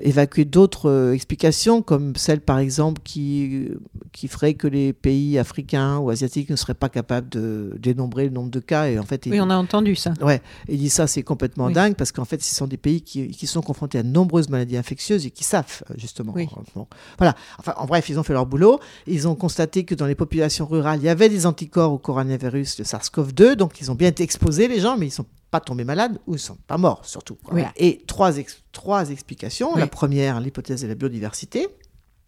évacué d'autres explications, comme celle par exemple qui, qui ferait que les pays africains ou asiatiques ne seraient pas capables de dénombrer le nombre de cas. Et en fait, Oui, on a entendu ça. Ouais, il dit ça, c'est complètement Oui. dingue parce qu'en fait, ce sont des pays qui, qui sont confrontés à de nombreuses maladies infectieuses et qui savent justement. Oui. Bon. Voilà. Enfin, en bref, ils ont fait leur boulot. Ils ont constaté que dans les populations rurales, il y avait des anticorps au coronavirus de SARS-CoV-2, donc ils ont bien été exposés les gens, mais ils sont pas tombés malades ou ils sont pas morts surtout. quoi. Oui. Voilà. Et trois, ex- trois explications. Oui. La première, l'hypothèse de la biodiversité.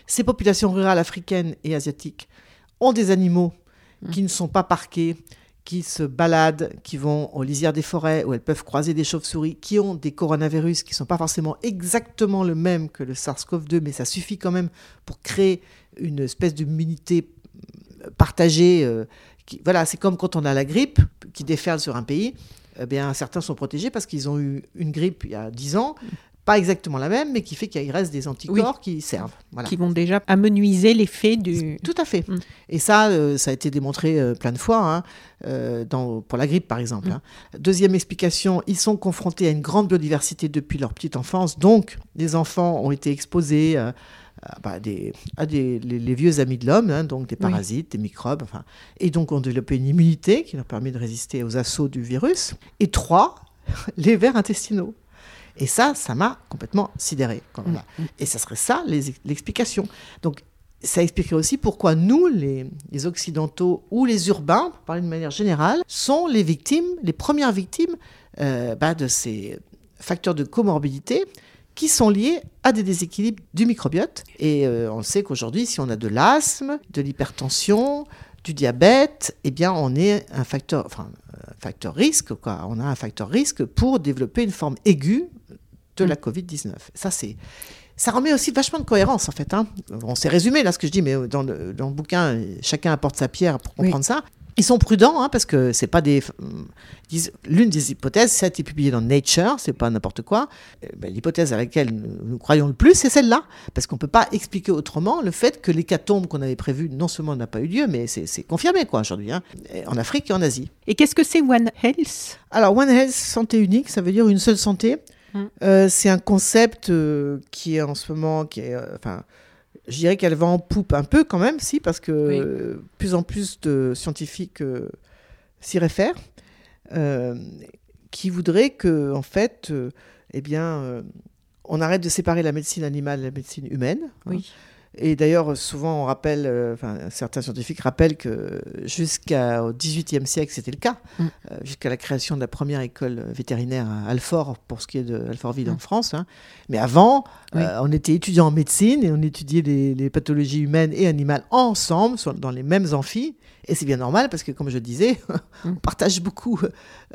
Ces populations rurales africaines et asiatiques ont des animaux Mm. qui ne sont pas parqués, qui se baladent, qui vont aux lisières des forêts, où elles peuvent croiser des chauves-souris, qui ont des coronavirus qui ne sont pas forcément exactement le même que le SARS-CoV-2, mais ça suffit quand même pour créer une espèce d'immunité partagée. euh, qui, voilà, c'est comme quand on a la grippe qui déferle sur un pays. Eh bien, certains sont protégés parce qu'ils ont eu une grippe il y a 10 ans, pas exactement la même, mais qui fait qu'il reste des anticorps qui servent. Voilà. qui vont déjà amenuiser l'effet du. Tout à fait. Mm. Et ça, euh, ça a été démontré euh, plein de fois, hein, euh, dans, pour la grippe par exemple. Mm. hein. Deuxième explication, ils sont confrontés à une grande biodiversité depuis leur petite enfance, donc les enfants ont été exposés bah, des, à des, les, les vieux amis de l'homme, hein, donc des Oui. parasites, des microbes, enfin, et donc ont développé une immunité qui leur permet de résister aux assauts du virus. Et trois, les vers intestinaux. Et ça, ça m'a complètement sidéré. quand même. Et ça serait ça l'explication. Donc, ça expliquerait aussi pourquoi nous, les, les Occidentaux ou les urbains, pour parler de manière générale, sont les victimes, les premières victimes euh, bah, de ces facteurs de comorbidité qui sont liés à des déséquilibres du microbiote. Et euh, on sait qu'aujourd'hui, si on a de l'asthme, de l'hypertension, du diabète, eh bien, on est un facteur, enfin, un facteur risque, quoi. On a un facteur risque pour développer une forme aiguë de la Covid-19. Ça, c'est ça remet aussi vachement de cohérence en fait. Hein. On s'est résumé là ce que je dis, mais dans le, dans le bouquin, chacun apporte sa pierre pour comprendre ça. Ils sont prudents hein, parce que c'est pas des. L'une des hypothèses, ça a été publié dans Nature, c'est pas n'importe quoi. Euh, ben, L'hypothèse à laquelle nous, nous croyons le plus, c'est celle-là, parce qu'on peut pas expliquer autrement le fait que l'hécatombe qu'on avait prévu non seulement n'a pas eu lieu, mais c'est confirmé quoi aujourd'hui, hein, en Afrique et en Asie. Et qu'est-ce que c'est One Health? Alors, One Health, santé unique, ça veut dire une seule santé. Mm. Euh, c'est un concept euh, qui est en ce moment, qui est, euh, enfin, je dirais qu'elle va en poupe un peu quand même, si, parce que Oui. plus en plus de scientifiques euh, s'y réfèrent, euh, qui voudraient que, en fait, euh, eh bien, on arrête de séparer la médecine animale et la médecine humaine. hein. Et d'ailleurs, souvent, on rappelle, euh, enfin, certains scientifiques rappellent que jusqu'au XVIIIe siècle, c'était le cas, Mm. euh, jusqu'à la création de la première école vétérinaire à Alfort, pour ce qui est de Alfortville en Mm. France. hein. Mais avant, Oui. euh, on était étudiant en médecine et on étudiait les, les pathologies humaines et animales ensemble, sur- dans les mêmes amphis. Et c'est bien normal parce que, comme je disais, on partage beaucoup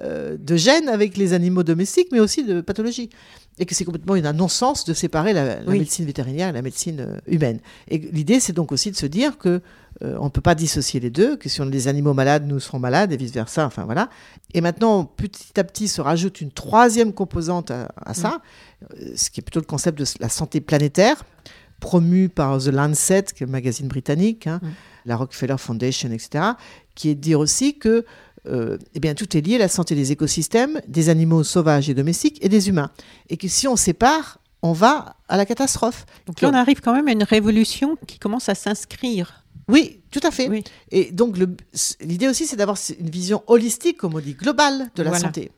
euh, de gènes avec les animaux domestiques, mais aussi de pathologies. Et que c'est complètement une non-sens de séparer la, médecine vétérinaire et la médecine euh, humaine. Et l'idée, c'est donc aussi de se dire que euh, on ne peut pas dissocier les deux, que si on a des animaux malades, nous serons malades et vice-versa. Enfin voilà. Et maintenant, petit à petit, se rajoute une troisième composante à, ça, ce qui est plutôt le concept de la santé planétaire, promu par The Lancet, qui est le magazine britannique. Hein la Rockefeller Foundation, etc., qui est de dire aussi que euh, eh bien, tout est lié à la santé des écosystèmes, des animaux sauvages et domestiques et des humains. Et que si on sépare, on va à la catastrophe. Donc là, on arrive quand même à une révolution qui commence à s'inscrire. Oui, tout à fait. Et donc, l'idée aussi, c'est d'avoir une vision holistique, comme on dit, globale de la santé.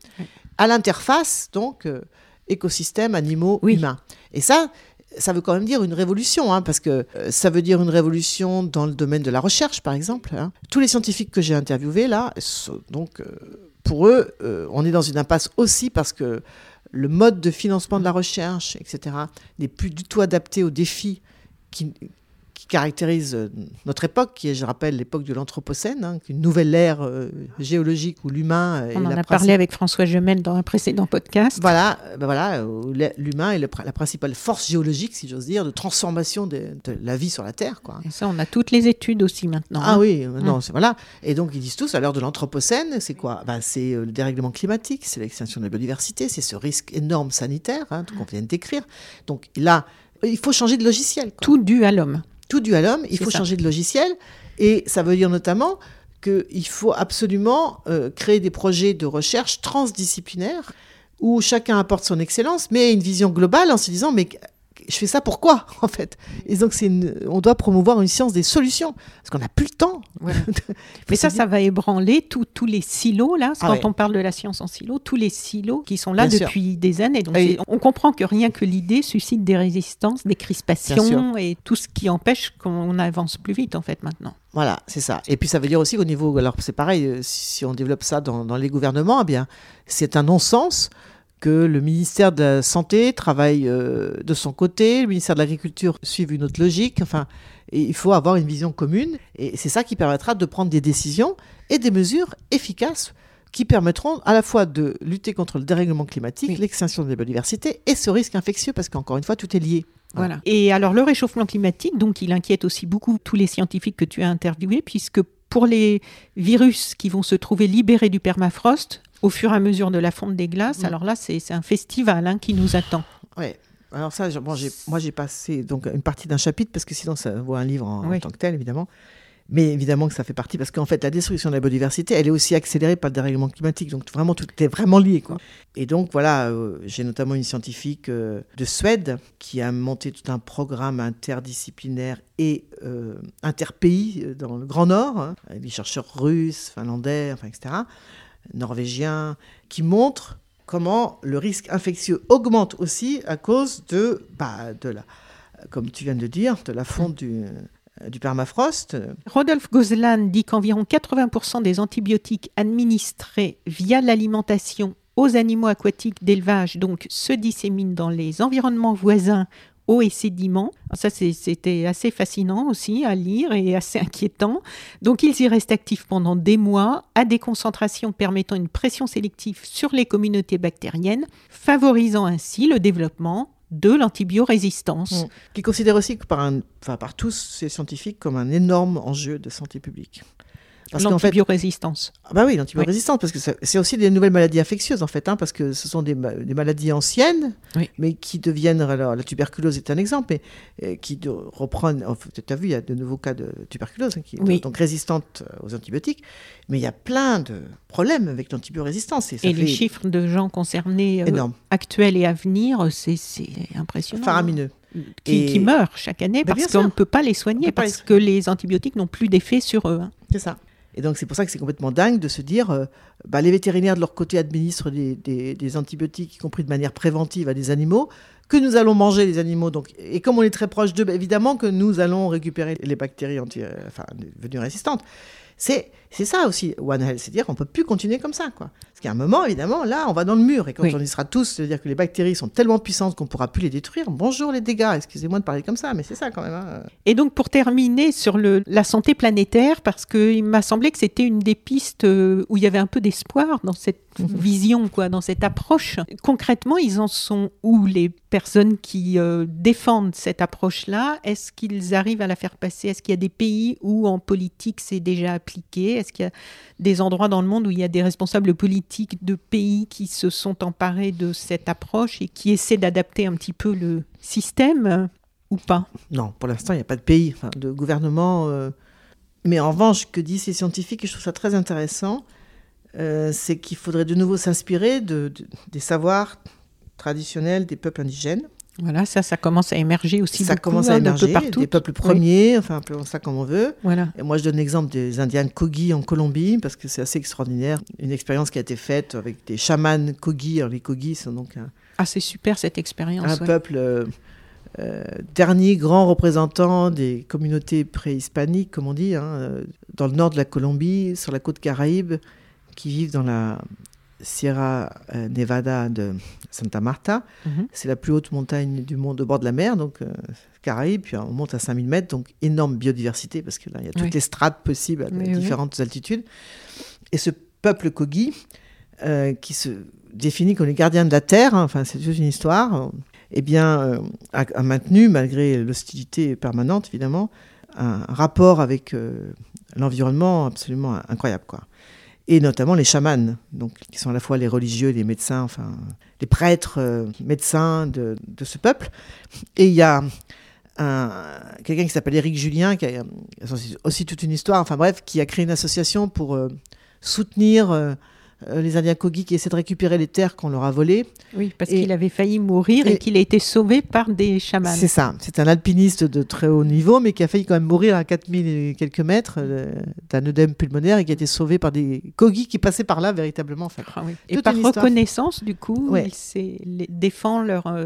À l'interface, donc, euh, écosystème, animaux, humains. Et ça, ça veut quand même dire une révolution, hein, parce que euh, ça veut dire une révolution dans le domaine de la recherche, par exemple. Hein. Tous les scientifiques que j'ai interviewés, là, donc, euh, pour eux, euh, on est dans une impasse aussi parce que le mode de financement de la recherche, etc., n'est plus du tout adapté aux défis qui, qui caractérise euh, notre époque, qui est, je rappelle, l'époque de l'Anthropocène, hein, une nouvelle ère euh, géologique où l'humain. On en a parlé avec François Gemel dans un précédent podcast. Voilà, ben voilà l'humain est la principale force géologique, si j'ose dire, de transformation de, la vie sur la Terre. Quoi. Et ça, on a toutes les études aussi maintenant. Ah hein. oui, euh, non, hum. voilà. Et donc, ils disent tous, à l'heure de l'Anthropocène, c'est quoi? Ben, C'est le dérèglement climatique, c'est l'extinction de la biodiversité, c'est ce risque énorme sanitaire hein, qu'on vient d'écrire. Donc là, il faut changer de logiciel. Tout dû à l'homme tout dû à l'homme. Il faut changer de logiciel. Et ça veut dire notamment qu'il faut absolument euh, créer des projets de recherche transdisciplinaires où chacun apporte son excellence, mais une vision globale en se disant mais je fais ça pourquoi en fait? Et donc c'est on doit promouvoir une science des solutions parce qu'on n'a plus le temps. Mais ça, ça va ébranler tous les silos là. Ah quand on parle de la science en silo, tous les silos qui sont là depuis des années. Donc on comprend que rien que l'idée suscite des résistances, des crispations et tout ce qui empêche qu'on avance plus vite en fait maintenant. Voilà, c'est ça. Et puis ça veut dire aussi qu'au niveau, alors c'est pareil, euh, si on développe ça dans, dans les gouvernements, eh bien c'est un non-sens que le ministère de la Santé travaille euh, de son côté, le ministère de l'Agriculture suive une autre logique. Enfin, il faut avoir une vision commune. Et c'est ça qui permettra de prendre des décisions et des mesures efficaces qui permettront à la fois de lutter contre le dérèglement climatique, l'extinction de la biodiversité et ce risque infectieux, parce qu'encore une fois, tout est lié. Voilà. Et alors, le réchauffement climatique, donc, il inquiète aussi beaucoup tous les scientifiques que tu as interviewés, puisque pour les virus qui vont se trouver libérés du permafrost, au fur et à mesure de la fonte des glaces. Mm. Alors là, c'est un festival hein, qui nous attend. Oui. Alors ça, moi j'ai passé donc une partie d'un chapitre parce que sinon ça vaut un livre en, tant que tel évidemment. Mais évidemment que ça fait partie parce qu'en fait la destruction de la biodiversité, elle est aussi accélérée par le dérèglement climatique. Donc vraiment tout est vraiment lié quoi. Et donc voilà, euh, j'ai notamment une scientifique euh, de Suède qui a monté tout un programme interdisciplinaire et euh, interpays dans le Grand Nord, hein, avec des chercheurs russes, finlandais, enfin etc norvégien, qui montre comment le risque infectieux augmente aussi à cause de, bah, de la, comme tu viens de dire, de la fonte du, du permafrost. Rodolphe Gozlan dit qu'environ 80% des antibiotiques administrés via l'alimentation aux animaux aquatiques d'élevage donc se disséminent dans les environnements voisins eau et sédiments. Ça, c'était assez fascinant aussi à lire et assez inquiétant. Donc, ils y restent actifs pendant des mois à des concentrations permettant une pression sélective sur les communautés bactériennes, favorisant ainsi le développement de l'antibiorésistance. Qui considère aussi par tous ces scientifiques comme un énorme enjeu de santé publique. L'antibiorésistance. Ah bah oui, l'antibiorésistance, parce que c'est aussi des nouvelles maladies infectieuses, en fait, hein, parce que ce sont des, des maladies anciennes, mais qui deviennent. Alors, la tuberculose est un exemple, mais euh, qui reprennent. tu as vu, il y a de nouveaux cas de tuberculose, hein, qui sont donc résistantes aux antibiotiques, mais il y a plein de problèmes avec l'antibiorésistance. Et, et les chiffres de gens concernés euh, actuels et à venir, c'est impressionnant. Faramineux. Qui, qui, meurent chaque année parce qu'on ne peut pas les soigner, parce que les antibiotiques n'ont plus d'effet sur eux. Hein. C'est ça. Et donc c'est pour ça que c'est complètement dingue de se dire, euh, bah, les vétérinaires de leur côté administrent des, antibiotiques, y compris de manière préventive, à des animaux, que nous allons manger les animaux. Donc, et comme on est très proche d'eux, bah, évidemment que nous allons récupérer les bactéries anti, enfin, devenues résistantes. C'est, C'est ça aussi, One Health, c'est-à-dire qu'on peut plus continuer comme ça, quoi. Parce qu'à un moment, évidemment, là, on va dans le mur, et quand on y sera tous, c'est-à-dire que les bactéries sont tellement puissantes qu'on pourra plus les détruire. Bonjour les dégâts, excusez-moi de parler comme ça, mais c'est ça quand même. Hein. Et donc pour terminer sur le, la santé planétaire, parce qu'il m'a semblé que c'était une des pistes euh, où il y avait un peu d'espoir dans cette vision, quoi, dans cette approche. Concrètement, ils en sont où les personnes qui euh, défendent cette approche-là? Est-ce qu'ils arrivent à la faire passer? Est-ce qu'il y a des pays où en politique c'est déjà appliqué? Est-ce qu'il y a des endroits dans le monde où il y a des responsables politiques de pays qui se sont emparés de cette approche et qui essaient d'adapter un petit peu le système ou pas? Non, pour l'instant, il n'y a pas de pays, de gouvernement. Euh. Mais en revanche, que disent ces scientifiques, et je trouve ça très intéressant, euh, c'est qu'il faudrait de nouveau s'inspirer de, des savoirs traditionnels des peuples indigènes. Voilà, ça, ça commence à émerger aussi. Ça commence à hein, émerger, partout. des peuples premiers, enfin appelons ça comme on veut. Voilà. Et moi, je donne l'exemple des Indiens Kogi en Colombie, parce que c'est assez extraordinaire. Une expérience qui a été faite avec des chamans Kogi. les Kogi sont donc un, ah, c'est super cette expérience. Un peuple euh, euh, dernier grand représentant des communautés préhispaniques, comme on dit, hein, dans le nord de la Colombie, sur la côte caraïbe, qui vivent dans la Sierra euh, Nevada de Santa Marta. Mhm. C'est la plus haute montagne du monde au bord de la mer, donc euh, Caraïbes, puis on monte à 5000 mètres, donc énorme biodiversité, parce que là, il y a toutes les strates possibles à différentes altitudes. Et ce peuple Kogi, euh, qui se définit comme les gardiens de la terre, hein, enfin c'est juste une histoire, eh bien, a, maintenu, malgré l'hostilité permanente évidemment, un rapport avec l'environnement absolument incroyable. Quoi et notamment les chamans, donc, qui sont à la fois les religieux les médecins, enfin les prêtres euh, médecins de, de, ce peuple. Et il y a quelqu'un qui s'appelle Éric Julien, qui a aussi toute une histoire, enfin bref, qui a créé une association pour euh, soutenir euh, les Indiens Kogi qui essaient de récupérer les terres qu'on leur a volées. Oui, parce qu'il avait failli mourir et, qu'il a été sauvé par des chamans. C'est ça. C'est un alpiniste de très haut niveau, mais qui a failli quand même mourir à 4000 et quelques mètres euh, d'un œdème pulmonaire et qui a été sauvé par des Kogi qui passaient par là véritablement. Ah et par reconnaissance, du coup, il défend leur. Euh,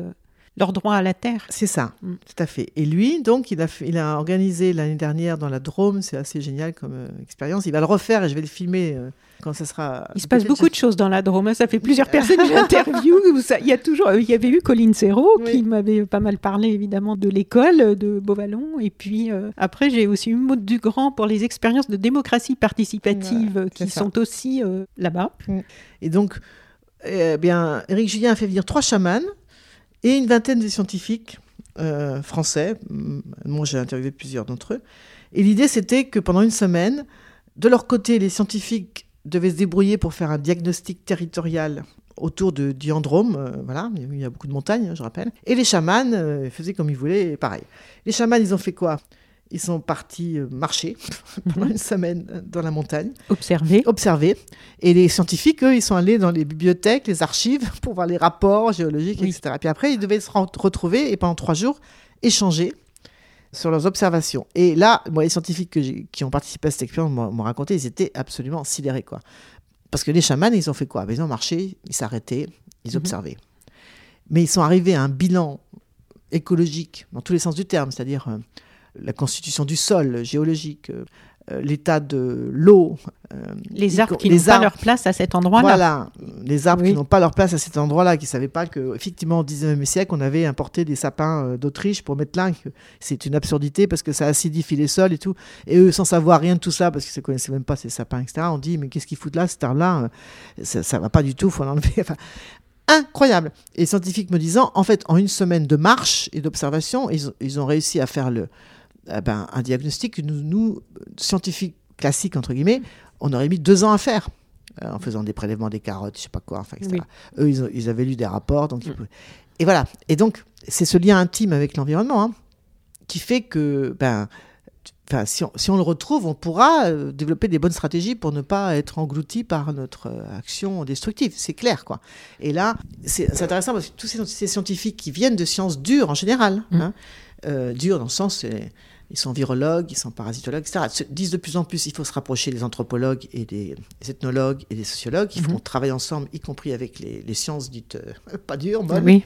leur droit à la terre. C'est ça, mm. tout à fait. Et lui, donc, il a, il a organisé l'année dernière dans la Drôme, c'est assez génial comme expérience. Il va le refaire et je vais le filmer quand ça sera. Il se passe beaucoup de choses dans la Drôme. Hein. Ça fait plusieurs personnes que j'interviewe. Il y a toujours, il y avait eu Colline Serrault qui m'avait pas mal parlé évidemment de l'école de Beauvallon. Et puis euh, après, j'ai aussi eu Maud Dugrand pour les expériences de démocratie participative qui sont aussi euh, là-bas. Mm. Et donc, eh bien, Éric Julien a fait venir trois chamans et une vingtaine de scientifiques euh, français. Moi, j'ai interviewé plusieurs d'entre eux. Et l'idée, c'était que pendant une semaine, de leur côté, les scientifiques devait se débrouiller pour faire un diagnostic territorial autour de Diandrome, euh, voilà, il y a beaucoup de montagnes, je rappelle. Et les chamans euh, faisaient comme ils voulaient, pareil. Les chamans, ils ont fait quoi? Ils sont partis euh, marcher pendant une semaine dans la montagne. Observer. Observer. Et les scientifiques, eux, ils sont allés dans les bibliothèques, les archives, pour voir les rapports géologiques, etc. Et puis après, ils devaient se retrouver et pendant trois jours, échanger sur leurs observations. Et là, moi, les scientifiques qui ont participé à cette expérience m'ont raconté, ils étaient absolument sidérés. Quoi. Parce que les chamans, ils ont fait quoi? Ben, Ils ont marché, ils s'arrêtaient, ils mhm. observaient. Mais ils sont arrivés à un bilan écologique, dans tous les sens du terme, c'est-à-dire euh, la constitution du sol géologique, euh, euh, l'état de l'eau. Euh, les arbres qui n'ont pas leur place à cet endroit-là. Voilà, les arbres qui n'ont pas leur place à cet endroit-là, qui ne savaient pas qu'effectivement au 19e siècle, on avait importé des sapins d'Autriche pour mettre là. C'est une absurdité parce que ça acidifie les sols et tout. Et eux, sans savoir rien de tout ça, parce qu'ils ne connaissaient même pas ces sapins, etc., on dit, mais qu'est-ce qu'ils foutent là, cet arbre-là Ça ne va pas du tout, il faut l'enlever. Enfin, incroyable. Et les scientifiques me disant, en fait, en une semaine de marche et d'observation, ils, ils ont réussi à faire le eh ben, un diagnostic que nous, nous, scientifiques classiques, entre guillemets, on aurait mis deux ans à faire. Euh, en faisant des prélèvements des carottes, je sais pas quoi, enfin, etc. Eux, ils, avaient lu des rapports. Donc mm. Et voilà. Et donc, c'est ce lien intime avec l'environnement hein, qui fait que, ben, si on, si on, le retrouve, on pourra euh, développer des bonnes stratégies pour ne pas être englouti par notre euh, action destructive. C'est clair, quoi. Et là, c'est intéressant parce que tous ces, scientifiques qui viennent de sciences dures en général, mm. hein, dures dans le sens, ils sont virologues, ils sont parasitologues, etc. Ils se disent de plus en plus il faut se rapprocher des anthropologues et des, ethnologues et des sociologues. Il faut qu'on travaille ensemble, y compris avec les, sciences dites euh, pas dures, bonnes. Oui.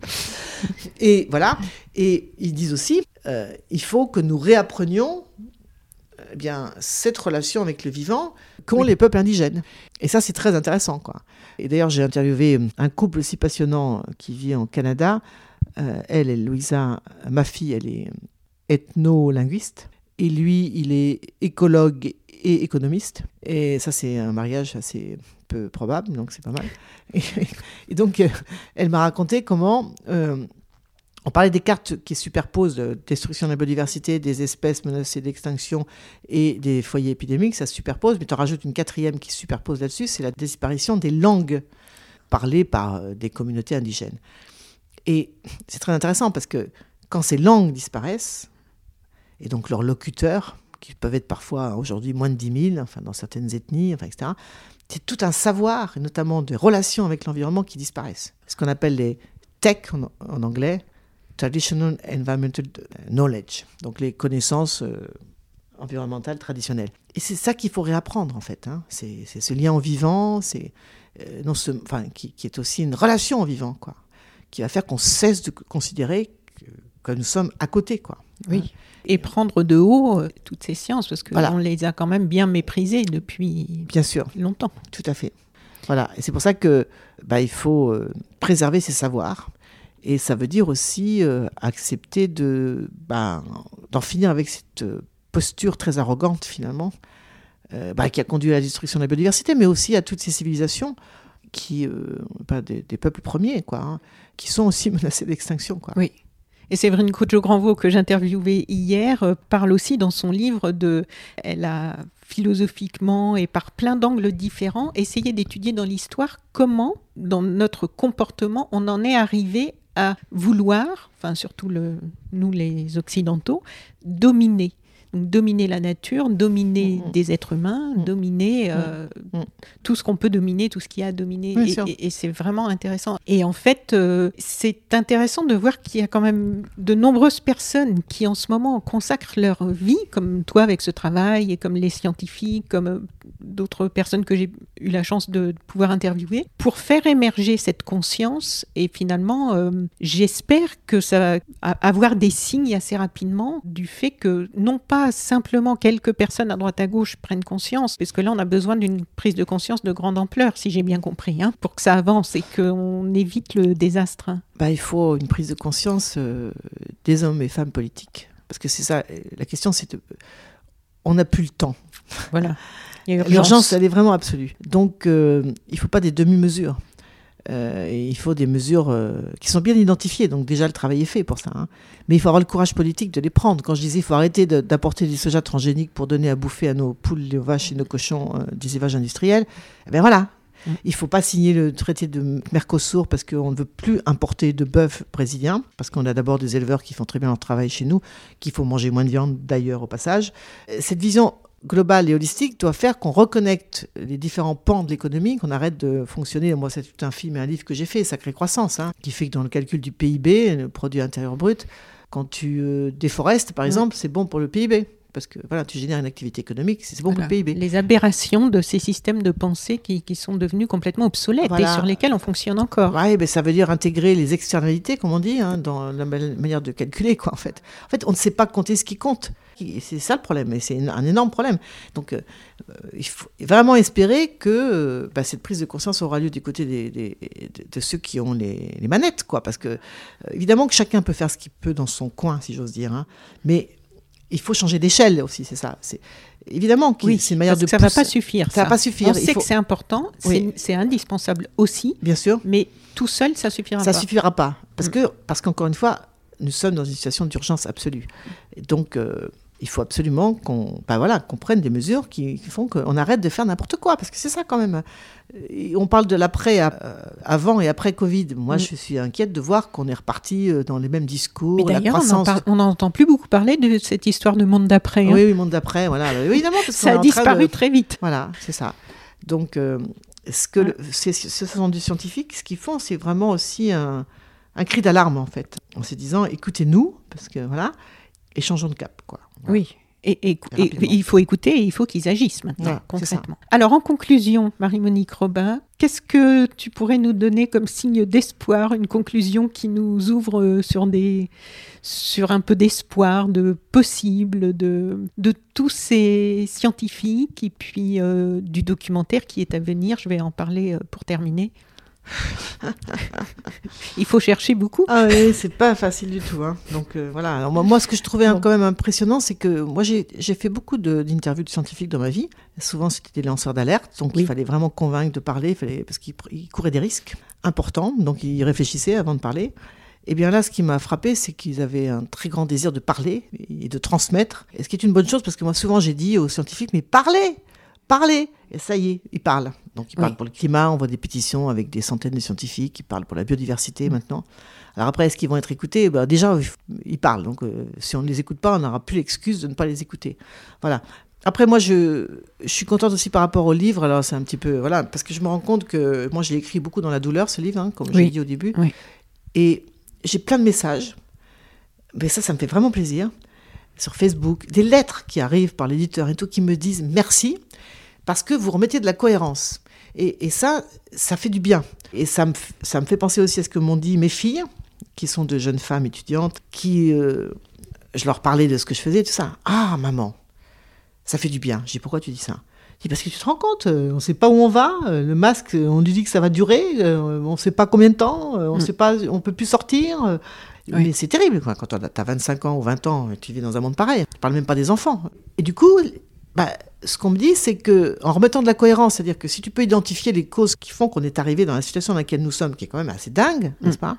et voilà. Et ils disent aussi euh, il faut que nous réapprenions euh, eh bien, cette relation avec le vivant qu'ont les peuples indigènes. Et ça, c'est très intéressant. Quoi. Et d'ailleurs, j'ai interviewé un couple aussi passionnant qui vit en Canada. Euh, elle est Louisa, ma fille, elle est ethno-linguiste. Et lui, il est écologue et économiste. Et ça, c'est un mariage assez peu probable, donc c'est pas mal. Et, donc, euh, elle m'a raconté comment euh, on parlait des cartes qui superposent destruction de la biodiversité, des espèces menacées d'extinction et des foyers épidémiques, ça se superpose, mais tu en rajoutes une quatrième qui se superpose là-dessus, c'est la disparition des langues parlées par euh, des communautés indigènes. Et c'est très intéressant parce que quand ces langues disparaissent, et donc leurs locuteurs, qui peuvent être parfois aujourd'hui moins de 10 000, enfin dans certaines ethnies, enfin, etc., c'est tout un savoir, notamment des relations avec l'environnement qui disparaissent. Ce qu'on appelle les tech en anglais, Traditional Environmental Knowledge, donc les connaissances euh, environnementales traditionnelles. Et c'est ça qu'il faut réapprendre en fait. Hein. C'est ce lien au vivant, c'est euh, qui, est aussi une relation au vivant, quoi, qui va faire qu'on cesse de considérer que, nous sommes à côté, quoi. Oui. Hein. Et prendre de haut euh, toutes ces sciences, parce qu'on on les a quand même bien méprisées depuis bien sûr. longtemps. Tout à fait. Voilà. Et c'est pour ça que bah, il faut préserver ces savoirs et ça veut dire aussi euh, accepter de, ben, d'en finir avec cette euh, posture très arrogante finalement, euh, bah, qui a conduit à la destruction de la biodiversité, mais aussi à toutes ces civilisations qui, des, peuples premiers, quoi, hein, qui sont aussi menacés d'extinction. Quoi. Oui. Et Séverine Coucho-Granvaux, que j'interviewais hier, parle aussi dans son livre de. Elle a philosophiquement et par plein d'angles différents essayé d'étudier dans l'histoire comment, dans notre comportement, on en est arrivé à vouloir, enfin surtout le, nous les Occidentaux, dominer dominer la nature, dominer mm, mm. des êtres humains, mm. dominer euh, tout ce qu'on peut dominer, tout ce qu'il y a à dominer. Et, c'est vraiment intéressant. Et en fait, euh, c'est intéressant de voir qu'il y a quand même de nombreuses personnes qui en ce moment consacrent leur vie, comme toi avec ce travail, et comme les scientifiques, comme euh, d'autres personnes que j'ai eu la chance de pouvoir interviewer, pour faire émerger cette conscience. Et finalement, j'espère que ça va avoir des signes assez rapidement du fait que non pas simplement quelques personnes à droite à gauche prennent conscience, parce que là on a besoin d'une prise de conscience de grande ampleur, si j'ai bien compris, hein, pour que ça avance et qu'on évite le désastre. Bah, il faut une prise de conscience euh, des hommes et femmes politiques, parce que c'est ça, la question c'est de... On n'a plus le temps. Voilà. L'urgence, elle est vraiment absolue. Donc, euh, il ne faut pas des demi-mesures. Euh, il faut des mesures euh, qui sont bien identifiées. Donc déjà, le travail est fait pour ça. Hein. Mais il faut avoir le courage politique de les prendre. Quand je disais, il faut arrêter d'apporter des soja transgéniques pour donner à bouffer à nos poules, nos vaches et nos cochons euh, des élevages industriels, eh bien voilà. Mm. Il ne faut pas signer le traité de Mercosur parce qu'on ne veut plus importer de bœuf brésilien, parce qu'on a d'abord des éleveurs qui font très bien leur travail chez nous, qu'il faut manger moins de viande d'ailleurs au passage. Cette vision global et holistique doit faire qu'on reconnecte les différents pans de l'économie, qu'on arrête de fonctionner. Moi, c'est tout un film et un livre que j'ai fait, Sacrée Croissance, hein, qui fait que dans le calcul du PIB, le produit intérieur brut, quand tu euh, déforestes, par exemple, c'est bon pour le PIB. Parce que voilà, tu génères une activité économique, c'est bon pour le PIB. Les aberrations de ces systèmes de pensée qui, qui sont devenus complètement obsolètes et sur lesquels on fonctionne encore. Oui, ben ça veut dire intégrer les externalités, comme on dit, hein, dans la manière de calculer. Quoi, en, fait. en fait, on ne sait pas compter ce qui compte. C'est ça le problème, et c'est un énorme problème. Donc, euh, il faut vraiment espérer que euh, bah, cette prise de conscience aura lieu du côté des, de, ceux qui ont les, manettes, quoi. Parce que, euh, évidemment, que chacun peut faire ce qu'il peut dans son coin, si j'ose dire. Hein. mais il faut changer d'échelle aussi, c'est ça. C'est évidemment oui, c'est une manière de. Ça ne va pas suffire. Ça, va pas suffire. On sait que c'est important, c'est indispensable aussi. Bien sûr. Mais tout seul, ça suffira ça pas. Ça suffira pas, parce mm. que parce qu'encore une fois, nous sommes dans une situation d'urgence absolue. donc, il faut absolument qu'on bah voilà, qu'on prenne des mesures qui, font qu'on arrête de faire n'importe quoi, parce que c'est ça quand même. On parle de l'après, euh, avant et après Covid. Moi, mm. je suis inquiète de voir qu'on est reparti euh, dans les mêmes discours. Mais d'ailleurs, on n'entend plus beaucoup parler de cette histoire de monde d'après. Hein. Oui, oui, monde d'après, voilà. Évidemment, parce ça a disparu très vite. Voilà, c'est ça. Donc, euh, ce que ce sont des scientifiques, ce qu'ils font, c'est vraiment aussi un, un cri d'alarme, en fait, en se disant, écoutez-nous, parce que voilà, et changeons de cap, quoi. Oui. Et, et- et Rapidement. il faut écouter et il faut qu'ils agissent maintenant, Voilà, concrètement. Alors, en conclusion, Marie-Monique Robin, qu'est-ce que tu pourrais nous donner comme signe d'espoir, une conclusion qui nous ouvre euh, sur, des, sur un peu d'espoir, de possible, de, de tous ces scientifiques et puis euh, du documentaire qui est à venir? Je vais en parler euh, pour terminer. Il faut chercher beaucoup. Ah oui, c'est pas facile du tout. hein. Donc euh, voilà. Alors, moi, moi, ce que je trouvais Bon. quand même impressionnant, c'est que moi, j'ai fait beaucoup d'interviews de, scientifiques dans ma vie. Souvent, c'était des lanceurs d'alerte. Donc Oui. il fallait vraiment convaincre de parler, il fallait, parce qu'ils couraient des risques importants. Donc ils réfléchissaient avant de parler. Et bien là, ce qui m'a frappé, c'est qu'ils avaient un très grand désir de parler et de transmettre. Et ce qui est une bonne chose, parce que moi, souvent, j'ai dit aux scientifiques, mais parlez Parlez Et ça y est, ils parlent. Donc ils parlent pour le climat, on voit des pétitions avec des centaines de scientifiques qui parlent pour la biodiversité Mm. maintenant. Alors après, est-ce qu'ils vont être écoutés? Ben, Déjà, ils parlent. Donc euh, si on ne les écoute pas, on n'aura plus l'excuse de ne pas les écouter. Voilà. Après, moi, je, je suis contente aussi par rapport au livre. Alors, c'est un petit peu. Voilà, parce que je me rends compte que moi, j'ai écrit beaucoup dans la douleur, ce livre, hein, comme Oui. j'ai dit au début. Oui. Et j'ai plein de messages. Mais ça, ça me fait vraiment plaisir. Sur Facebook, des lettres qui arrivent par l'éditeur et tout, qui me disent merci, parce que vous remettez de la cohérence. Et, et ça, ça fait du bien. Et ça me, ça me fait penser aussi à ce que m'ont dit mes filles, qui sont de jeunes femmes étudiantes, qui. euh, je leur parlais de ce que je faisais, tout ça. Ah, maman, ça fait du bien. Je dis, pourquoi tu dis ça? Je dis, parce que tu te rends compte, euh, on ne sait pas où on va. euh, Le masque, on nous dit que ça va durer. On ne sait pas combien de temps. On Mm. sait pas, on peut plus sortir. Oui. Mais c'est terrible, quoi. Quand tu as 25 ans ou 20 ans, et tu vis dans un monde pareil. Je parle même pas des enfants. Et du coup, bah, ce qu'on me dit, c'est que en remettant de la cohérence, c'est-à-dire que si tu peux identifier les causes qui font qu'on est arrivé dans la situation dans laquelle nous sommes, qui est quand même assez dingue, n'est-ce pas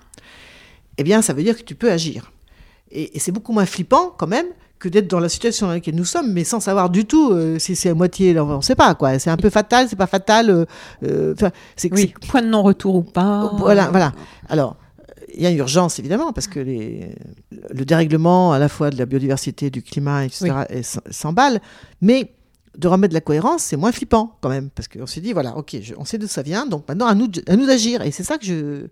Eh bien, ça veut dire que tu peux agir. Et, et c'est beaucoup moins flippant, quand même, que d'être dans la situation dans laquelle nous sommes, mais sans savoir du tout euh, si c'est à moitié. On ne sait pas, quoi. C'est un peu fatal, c'est pas fatal. euh, euh, c'est Oui, point de non-retour ou pas. voilà, voilà. Alors, il y a urgence, évidemment, parce que les, le dérèglement à la fois de la biodiversité, du climat, etc., est- s'emballe. Mais de remettre de la cohérence, c'est moins flippant, quand même. Parce qu'on s'est dit, voilà, OK, je- on sait d'où ça vient, donc maintenant, à nous, à nous d'agir. Et c'est ça que je.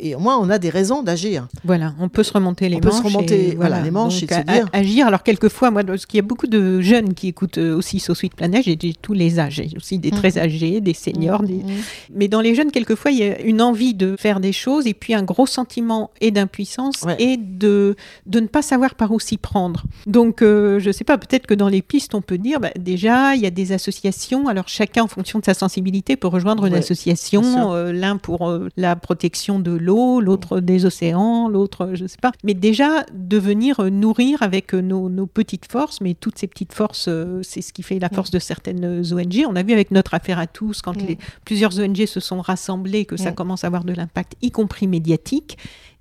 Et au moins, on a des raisons d'agir. Voilà, on peut se remonter les On peut manches. se remonter, et voilà, les manches Donc, et se dire- agir. Alors, quelquefois, moi, parce qu'il y a beaucoup de jeunes qui écoutent euh, aussi So Sweet Planet, j'ai tous les âges. J'ai aussi des Mhm. très âgés, des seniors. des- Mhm. Mais dans les jeunes, quelquefois, il y a une envie de faire des choses et puis un gros sentiment et d'impuissance Ouais. et de, de ne pas savoir par où s'y prendre. Donc, euh, je ne sais pas, peut-être que dans les pistes, on peut dire, bah, déjà, il y a des associations. Alors, chacun, en fonction de sa sensibilité, peut rejoindre une Ouais, association. euh, L'un pour euh, la protection de l'eau, l'autre des océans, l'autre, je ne sais pas. Mais déjà, de venir euh, nourrir avec euh, nos, nos petites forces, mais toutes ces petites forces, euh, c'est ce qui fait la force de certaines ONG. On a vu avec notre affaire à tous, quand Mm. les, plusieurs ONG se sont rassemblées, que ça Mm. commence à avoir de l'impact, y compris médiatique.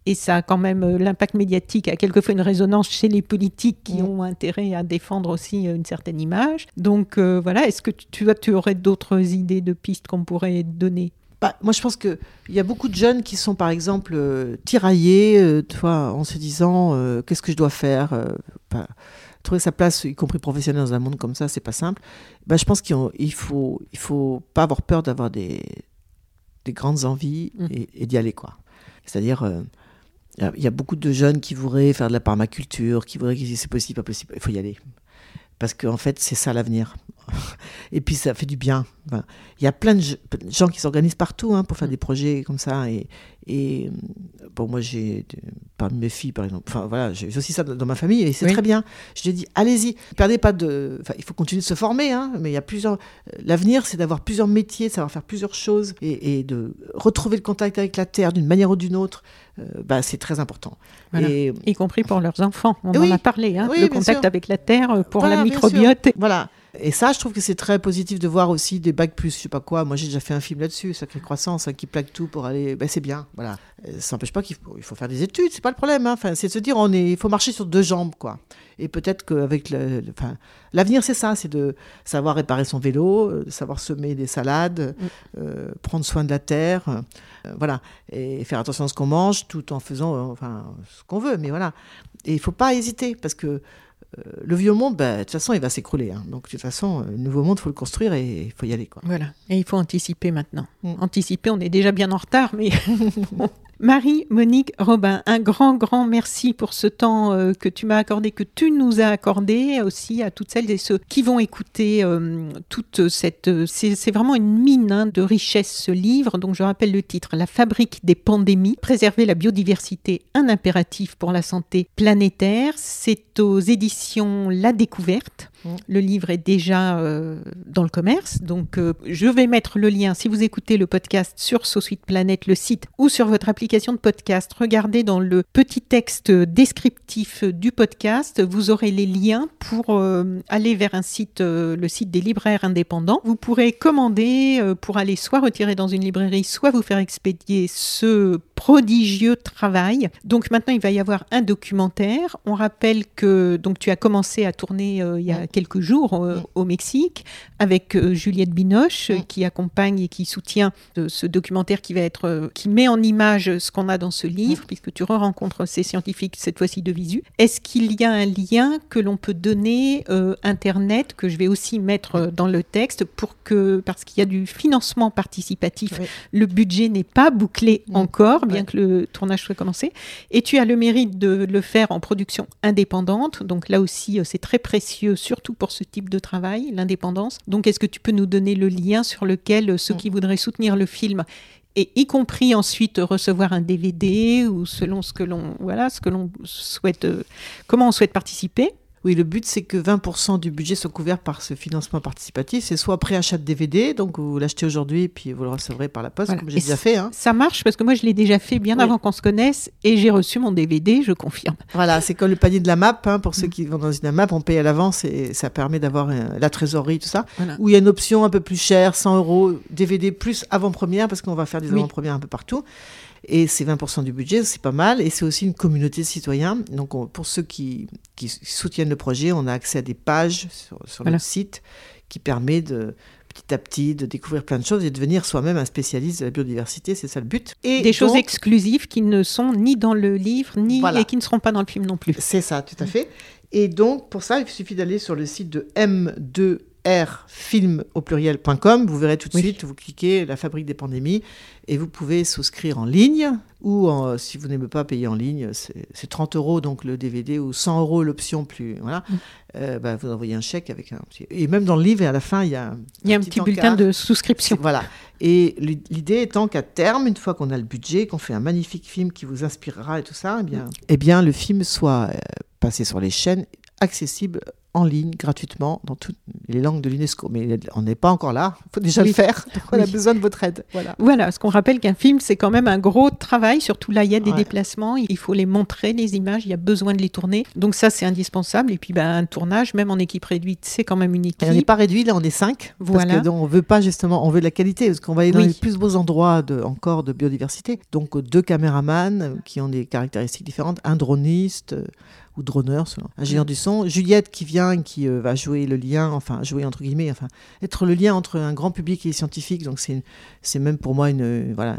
Et ça a quand même, euh, l'impact médiatique a quelquefois une résonance chez les politiques qui Mm. ont intérêt à défendre aussi euh, une certaine image. Donc euh, voilà, est-ce que tu, tu, aurais d'autres idées de pistes qu'on pourrait donner? Bah, moi, je pense qu'il y a beaucoup de jeunes qui sont, par exemple, euh, tiraillés, euh, en se disant euh, qu'est-ce que je dois faire bah, Trouver sa place, y compris professionnelle, dans un monde comme ça, c'est pas simple. Bah, je pense qu'il il faut, il faut pas avoir peur d'avoir des, des grandes envies Mm. et, et d'y aller, quoi. C'est-à-dire, il y a- beaucoup de jeunes qui voudraient faire de la permaculture, qui voudraient que c'est possible, pas possible. Il faut y aller. Parce qu'en fait, c'est ça l'avenir. Et puis, ça fait du bien. Enfin, il y a plein de gens qui s'organisent partout hein, pour faire des projets comme ça. Et, et euh, bon, moi, j'ai parmi mes filles, par exemple, enfin voilà, j'ai aussi ça dans ma famille et c'est Oui. très bien. Je lui dis, allez-y, perdez pas de. Enfin, il faut continuer de se former, hein, mais il y a plusieurs. euh, L'avenir, c'est d'avoir plusieurs métiers, de savoir faire plusieurs choses et, et de retrouver le contact avec la terre d'une manière ou d'une autre. euh, bah, c'est très important. Voilà. Et y compris pour leurs enfants. On Oui. en a parlé, hein, Oui, le contact sûr. avec la terre euh, pour Voilà, la microbiote. Voilà. Et ça, je trouve que c'est très positif de voir aussi des bacs plus, je sais pas quoi. Moi, j'ai déjà fait un film là-dessus, Sacrée Croissance, hein, qui plaque tout pour aller. Ben, c'est bien, voilà. Euh, Ça n'empêche pas qu'il faut, il faut faire des études, c'est pas le problème. hein. Enfin, c'est de se dire, on est, il faut marcher sur deux jambes, quoi. Et peut-être qu'avec le, le- enfin, l'avenir, c'est ça, c'est de savoir réparer son vélo, euh, de savoir semer des salades, euh, prendre soin de la terre, euh, voilà, et faire attention à ce qu'on mange, tout en faisant, euh, enfin, ce qu'on veut. Mais voilà. Et il faut pas hésiter, parce que le vieux monde, bah, de toute façon, il va s'écrouler. hein. Donc, de toute façon, euh, le nouveau monde, il faut le construire et il faut y aller. Quoi. Voilà. Et il faut anticiper maintenant. Mm. Anticiper, on est déjà bien en retard, mais Marie-Monique Robin, un grand, grand merci pour ce temps euh, que tu m'as accordé, que tu nous as accordé, aussi à toutes celles et ceux qui vont écouter euh, toute cette... C'est vraiment une mine hein, de richesse ce livre, donc je rappelle le titre, La fabrique des pandémies, préserver la biodiversité, un impératif pour la santé planétaire. C'est aux éditions La Découverte. Le livre est déjà euh, dans le commerce, donc je vais mettre le lien, si vous écoutez le podcast, sur SoSuite Planète, le site, ou sur votre application de podcast, regardez dans le petit texte descriptif du podcast, vous aurez les liens pour euh, aller vers un site, euh, le site des libraires indépendants. Vous pourrez commander euh, pour aller soit retirer dans une librairie, soit vous faire expédier ce prodigieux travail. Donc maintenant, il va y avoir un documentaire. On rappelle que donc tu as commencé à tourner il y a quelques jours au Mexique avec Juliette Binoche qui accompagne et qui soutient ce documentaire qui va être qui met en image ce qu'on a dans ce livre, puisque tu rencontres ces scientifiques, cette fois-ci de visu. Est-ce qu'il y a un lien que l'on peut donner euh, Internet, que je vais aussi mettre euh, dans le texte, pour que, parce qu'il y a du financement participatif, le budget n'est pas bouclé encore, bien que le tournage soit commencé. Et tu as le mérite de le faire en production indépendante. Donc là aussi, euh, c'est très précieux, surtout pour ce type de travail, l'indépendance. Donc est-ce que tu peux nous donner le lien sur lequel ceux qui voudraient soutenir le film et y compris ensuite recevoir un DVD ou selon ce que l'on voilà ce que l'on souhaite euh, comment on souhaite participer oui, le but, c'est que 20% du budget soit couvert par ce financement participatif. C'est soit préachat de DVD, donc vous l'achetez aujourd'hui, puis vous le recevrez par la poste, comme j'ai déjà fait. Hein. Ça marche parce que moi, je l'ai déjà fait bien avant qu'on se connaisse et j'ai reçu mon DVD, je confirme. Voilà, c'est comme le panier de la map. Hein, pour ceux mm. qui vont dans une map, on paye à l'avance et ça permet d'avoir euh, la trésorerie, tout ça. Où il y a une option un peu plus chère, 100 euros, DVD plus avant-première, parce qu'on va faire des avant-premières un peu partout. Et c'est 20% du budget, c'est pas mal. Et c'est aussi une communauté de citoyens. Donc, pour ceux qui, qui, soutiennent le projet, on a accès à des pages sur, sur le site qui permet de petit à petit de découvrir plein de choses et de devenir soi-même un spécialiste de la biodiversité, c'est ça le but. Et des choses exclusives qui ne sont ni dans le livre, ni et qui ne seront pas dans le film non plus. C'est ça, tout à fait. Et donc, pour ça, il suffit d'aller sur le site de M2 rfilm au pluriel.com. Vous verrez tout de suite, vous cliquez la fabrique des pandémies et vous pouvez souscrire en ligne ou si vous n'aimez pas payer en ligne, c'est 30 euros donc le DVD ou 100 euros l'option plus. Voilà. Mm. Euh, bah, vous envoyez un chèque avec un Et même dans le livre, à la fin, il y a il y a un petit, bulletin de souscription. Voilà. Et l'idée étant qu'à terme, une fois qu'on a le budget, qu'on fait un magnifique film qui vous inspirera et tout ça, eh bien, eh bien le film soit euh, passé sur les chaînes accessible en ligne gratuitement dans toutes les langues de l'UNESCO. Mais on n'est pas encore là, il faut déjà le faire. on a besoin de votre aide. Voilà, voilà ce qu'on rappelle qu'un film, c'est quand même un gros travail. Surtout là, il y a des déplacements, il faut les montrer, les images, il y a besoin de les tourner. Donc ça, c'est indispensable. Et puis ben, un tournage, même en équipe réduite, c'est quand même une équipe. on n'est pas réduit, là on est cinq. Voilà. Parce qu'on veut pas justement, on veut de la qualité, parce qu'on va aller dans les plus beaux endroits de, encore de biodiversité. Donc deux caméramans qui ont des caractéristiques différentes, un droniste ou droneur, ingénieur du son. Juliette qui vient, qui euh, va jouer le lien, enfin jouer entre guillemets, enfin être le lien entre un grand public et les scientifiques. Donc c'est c'est même pour moi une voilà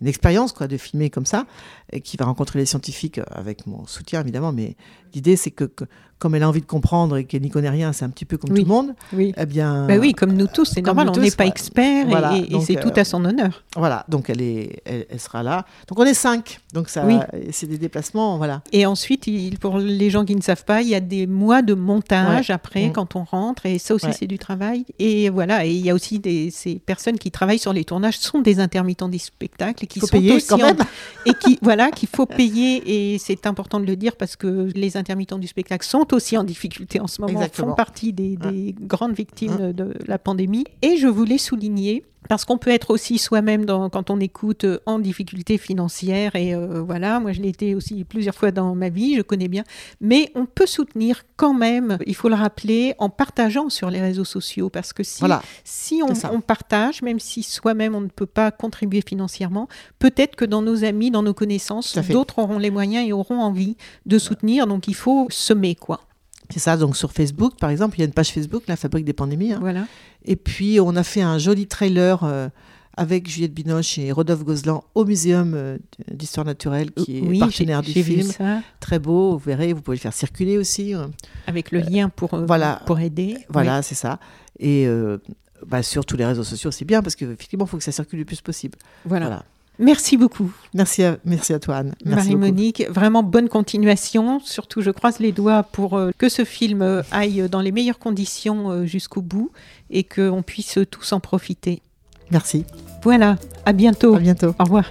une expérience quoi de filmer comme ça, et qui va rencontrer les scientifiques avec mon soutien évidemment, mais l'idée c'est que, comme elle a envie de comprendre et qu'elle n'y connaît rien, c'est un petit peu comme tout le monde. Oui. Eh bien, bah oui, comme nous tous, c'est normal, on n'est pas expert et, c'est tout à euh, son honneur. Voilà, donc elle, est, elle, sera là. Donc on est cinq, donc ça, c'est des déplacements, voilà. Et ensuite, il, pour les gens qui ne savent pas, il y a des mois de montage après mm. quand on rentre, et ça aussi c'est du travail. Et voilà, et il y a aussi des, ces personnes qui travaillent sur les tournages sont des intermittents du spectacle et qui faut sont payer, aussi quand même. et qui voilà qu'il faut payer et c'est important de le dire parce que les intermittents du spectacle sont aussi en difficulté en ce moment, font partie des, grandes victimes de la pandémie. Et je voulais souligner parce qu'on peut être aussi soi-même quand on écoute euh, en difficulté financière et euh, voilà, moi je l'ai été aussi plusieurs fois dans ma vie, je connais bien, mais on peut soutenir quand même, il faut le rappeler, en partageant sur les réseaux sociaux. Parce que si, si on, partage, même si soi-même on ne peut pas contribuer financièrement, peut-être que dans nos amis, dans nos connaissances, d'autres auront les moyens et auront envie de soutenir, donc il faut semer quoi. C'est ça, donc sur Facebook, par exemple, il y a une page Facebook, la Fabrique des pandémies. Hein. Voilà. Et puis, on a fait un joli trailer euh, avec Juliette Binoche et Rodolphe Gozlan au Muséum euh, d'Histoire naturelle, qui est partenaire du film. Très beau, vous verrez, vous pouvez le faire circuler aussi. Euh. Avec le lien pour, voilà, pour aider. Voilà, c'est ça. Et bah, sur tous les réseaux sociaux, c'est bien, parce qu'effectivement, il faut que ça circule le plus possible. voilà. Merci beaucoup. Merci à, merci à toi, Anne. Marie-Monique, vraiment bonne continuation. Surtout, je croise les doigts pour euh, que ce film euh, aille dans les meilleures conditions euh, jusqu'au bout et qu'on puisse tous en profiter. Merci. Voilà, à bientôt. À bientôt. Au revoir.